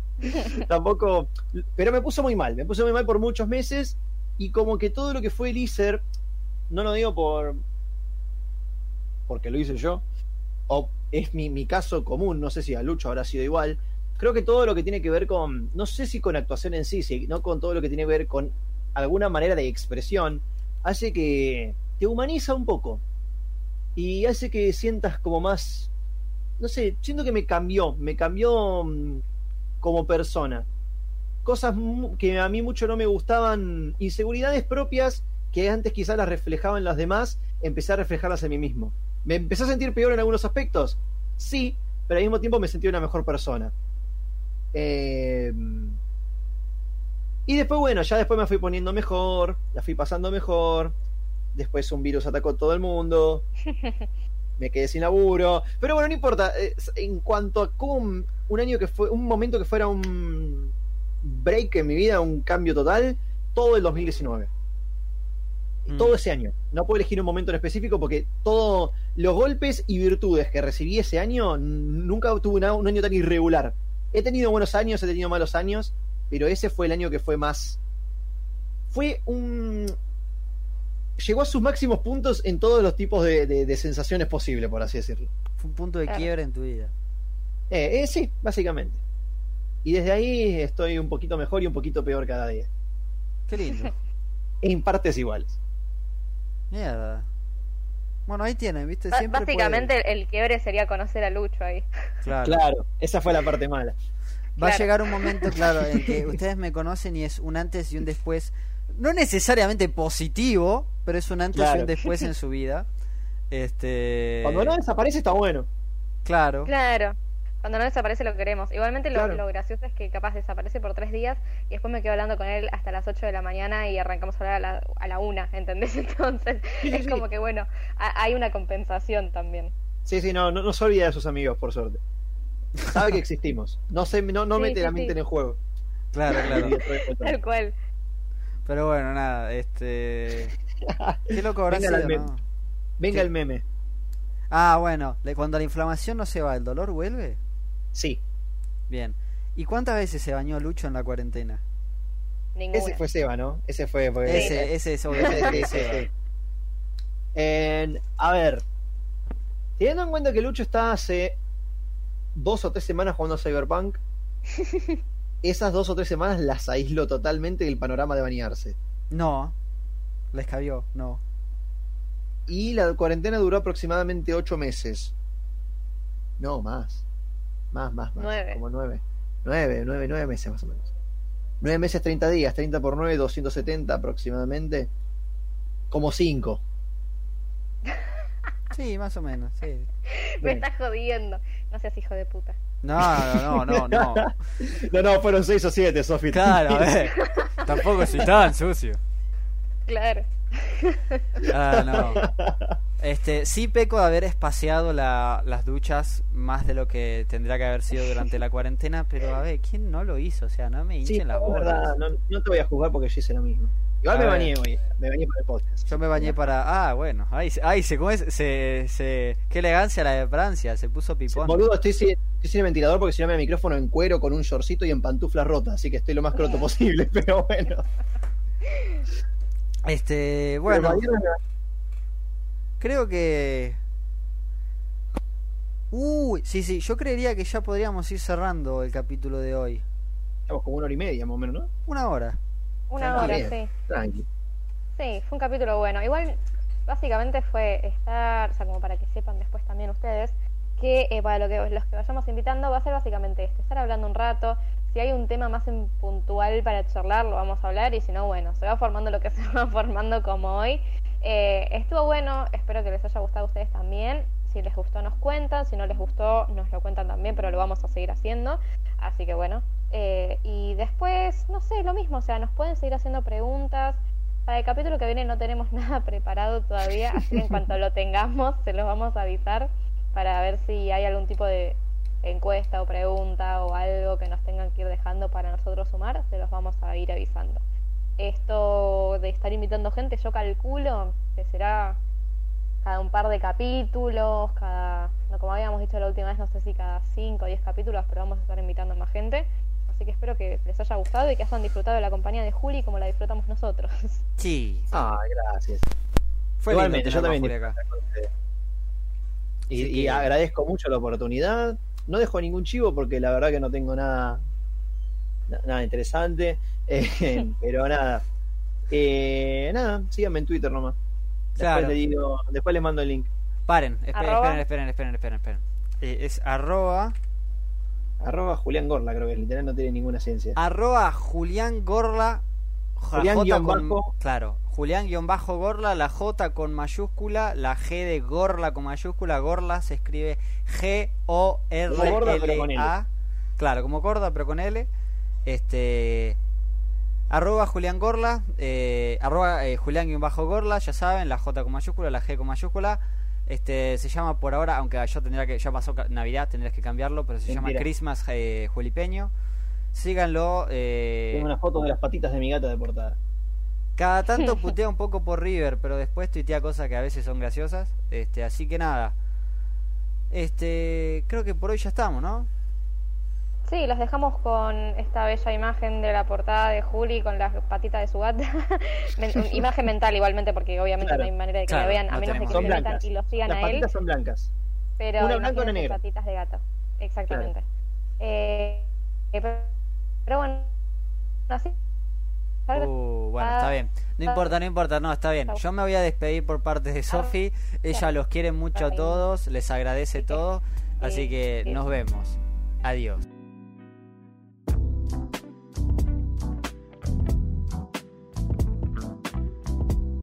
tampoco... Pero me puso muy mal, me puso muy mal por muchos meses y como que todo lo que fue el ISER, no lo digo por... porque lo hice yo, o es mi, mi caso común, no sé si a Lucho habrá sido igual, creo que todo lo que tiene que ver con, no sé si con actuación en sí, sino con todo lo que tiene que ver con alguna manera de expresión, hace que te humaniza un poco y hace que sientas como más, no sé, siento que me cambió, me cambió mm, como persona. Cosas que a mí mucho no me gustaban, inseguridades propias que antes quizás las reflejaba en los demás, empecé a reflejarlas en mí mismo. ¿Me empecé a sentir peor en algunos aspectos? Sí, pero al mismo tiempo me sentí una mejor persona. Eh, y después, bueno, ya después me fui poniendo mejor, la fui pasando mejor. Después un virus atacó a todo el mundo. Me quedé sin laburo. Pero bueno, no importa. En cuanto a cómo un, un año que fue, un momento que fuera un break en mi vida, un cambio total, todo el 2019. Mm. Todo ese año. No puedo elegir un momento en específico porque todos los golpes y virtudes que recibí ese año, nunca tuve una- un año tan irregular. He tenido buenos años, he tenido malos años, pero ese fue el año que fue más. Fue un. Llegó a sus máximos puntos en todos los tipos de, de- de sensaciones posibles, por así decirlo. Fue un punto de Claro. quiebre en tu vida. Eh, eh, sí, básicamente. Y desde ahí estoy un poquito mejor y un poquito peor cada día. Qué lindo. En partes iguales. Mierda. Bueno, ahí tienen, ¿viste? Siempre Básicamente el quiebre sería conocer a Lucho ahí. Claro. Claro, esa fue la parte mala. Va a llegar un momento, claro, en que ustedes me conocen y es un antes y un después. No necesariamente positivo, pero es un antes y un después en su vida. Este. Cuando no desaparece está bueno. Claro. Claro. Cuando no desaparece lo queremos. Igualmente lo, Claro. lo gracioso es que capaz desaparece por tres días y después me quedo hablando con él hasta las 8 de la mañana y arrancamos a hablar a la, a la una, ¿entendés? Entonces Sí, es sí. como que bueno, ha- hay una compensación también. Sí, sí, no, no, no se olvida de sus amigos, por suerte. Sabe que existimos. No se, no, no Sí, mete sí, la sí. mente en el juego. Claro, claro. Tal cual. Pero bueno, nada, este. Qué loco habrá Venga sido, meme. ¿no? Venga ¿Qué? el meme. Ah, bueno, cuando la inflamación no se va, ¿el dolor vuelve? Sí, Bien. ¿Y cuántas veces se bañó Lucho en la cuarentena? Ninguna. ese fue Seba, ¿no? Ese fue. fue- Ese, ese es obviamente Seba. En- a ver, teniendo en cuenta que Lucho está hace dos o tres semanas jugando a Cyberpunk, esas dos o tres semanas las aisló totalmente del panorama de bañarse. No. La escabió, no. Y la cuarentena duró aproximadamente ocho meses. No, más. Más, más, más. Nueve. Como nueve. Nueve, nueve, nueve meses más o menos. Nueve meses, 30 días. 30 por nueve, 270 aproximadamente. Como cinco. Sí, más o menos, sí. Me estás jodiendo. No seas hijo de puta. No, no, no, no, no. No, no, fueron seis o siete, Sofi. Claro, a ver. Tampoco soy tan sucio. Claro. Ah, no. Este, sí peco de haber espaciado la- las duchas más de lo que tendría que haber sido durante la cuarentena, pero a ver, ¿quién no lo hizo? O sea, no me hinchen Sí, las la bolas. verdad, no, no te voy a juzgar porque yo hice lo mismo. Igual A me ver. bañé hoy. Me bañé para el podcast. Yo me bañé para... Ah, bueno. Ahí, se- ahí se, ¿cómo es? Se, se... Qué elegancia la de Francia. Se puso pipón. Boludo, estoy sin, estoy sin ventilador porque si no me da el micrófono en cuero con un shortcito y en pantuflas rotas, así que estoy lo más croto posible, pero bueno. Este, bueno, mañana- creo que... Uy, sí, sí, yo creería que ya podríamos ir cerrando el capítulo de hoy. Estamos como una hora y media más o menos, ¿no? Una hora. Una hora, sí. Tranqui. Sí, fue un capítulo bueno. Igual, básicamente fue estar, o sea, como para que sepan después también ustedes, que eh, para lo que, los que vayamos invitando va a ser básicamente esto, estar hablando un rato. Si hay un tema más en puntual para charlar, lo vamos a hablar, y si no, bueno, se va formando lo que se va formando como hoy. Eh, estuvo bueno, espero que les haya gustado a ustedes también. Si les gustó nos cuentan, si no les gustó nos lo cuentan también, pero lo vamos a seguir haciendo. Así que bueno. Eh, y después, no sé, lo mismo, o sea, nos pueden seguir haciendo preguntas. Para el capítulo que viene no tenemos nada preparado todavía, así que en cuanto lo tengamos se los vamos a avisar para ver si hay algún tipo de encuesta o pregunta o algo que nos tengan que ir dejando para nosotros sumar, se los vamos a ir avisando. Esto de estar invitando gente, yo calculo que será cada un par de capítulos, cada, no, como habíamos dicho la última vez, no sé si cada 5 o 10 capítulos, pero vamos a estar invitando a más gente. Así que espero que les haya gustado y que hayan disfrutado de la compañía de Juli como la disfrutamos nosotros. Sí. Ah, gracias. Fue Igualmente, yo también acá. Y, y que- agradezco mucho la oportunidad. No dejo ningún chivo porque la verdad que no tengo nada na- nada interesante. Eh, pero nada. Eh, nada, síganme en Twitter nomás. Después, le digo, después les mando el link. Paren, esperen, esperen, esperen, esperen, esperen. Eh, es arroba, Arroba Julián Gorla, creo que es literal, no tiene ninguna ciencia. arroba Julián Gorla. J- Julián J guion con- bajo. Claro, Julián guion bajo Gorla, la J con mayúscula, la G de Gorla con mayúscula, Gorla se escribe Como gorda, pero con G-O-R-L-A. Claro, como gorda, pero con L. Este. Arroba Julián Gorla, eh, arroba eh, Julián guion bajo Gorla, ya saben, la J con mayúscula, la G con mayúscula. Este se llama por ahora, aunque yo tendría que, ya pasó Navidad, tendrías que cambiarlo, pero se llama. Christmas eh, Julipeño. Síganlo. Eh, Tengo una foto de las patitas de mi gata de portada. cada tanto putea un poco por River, pero después tuitea cosas que a veces son graciosas. Este, así que nada. Este, creo que por hoy ya estamos, ¿no? Sí, los dejamos con esta bella imagen de la portada de Juli con las patitas de su gata. Imagen mental igualmente, porque obviamente Claro. no hay manera de que Claro, la vean, a no menos de que se metan blancas. y lo sigan Las a él. patitas son blancas. Pero una blanca, una negra. patitas de gato. Exactamente. Eh, eh, pero, pero bueno, así. Uh, bueno, está bien. No importa, no importa, no, está bien. Yo me voy a despedir por parte de Sofi. Ella los quiere mucho a todos, les agradece todo. Así que nos vemos. Adiós.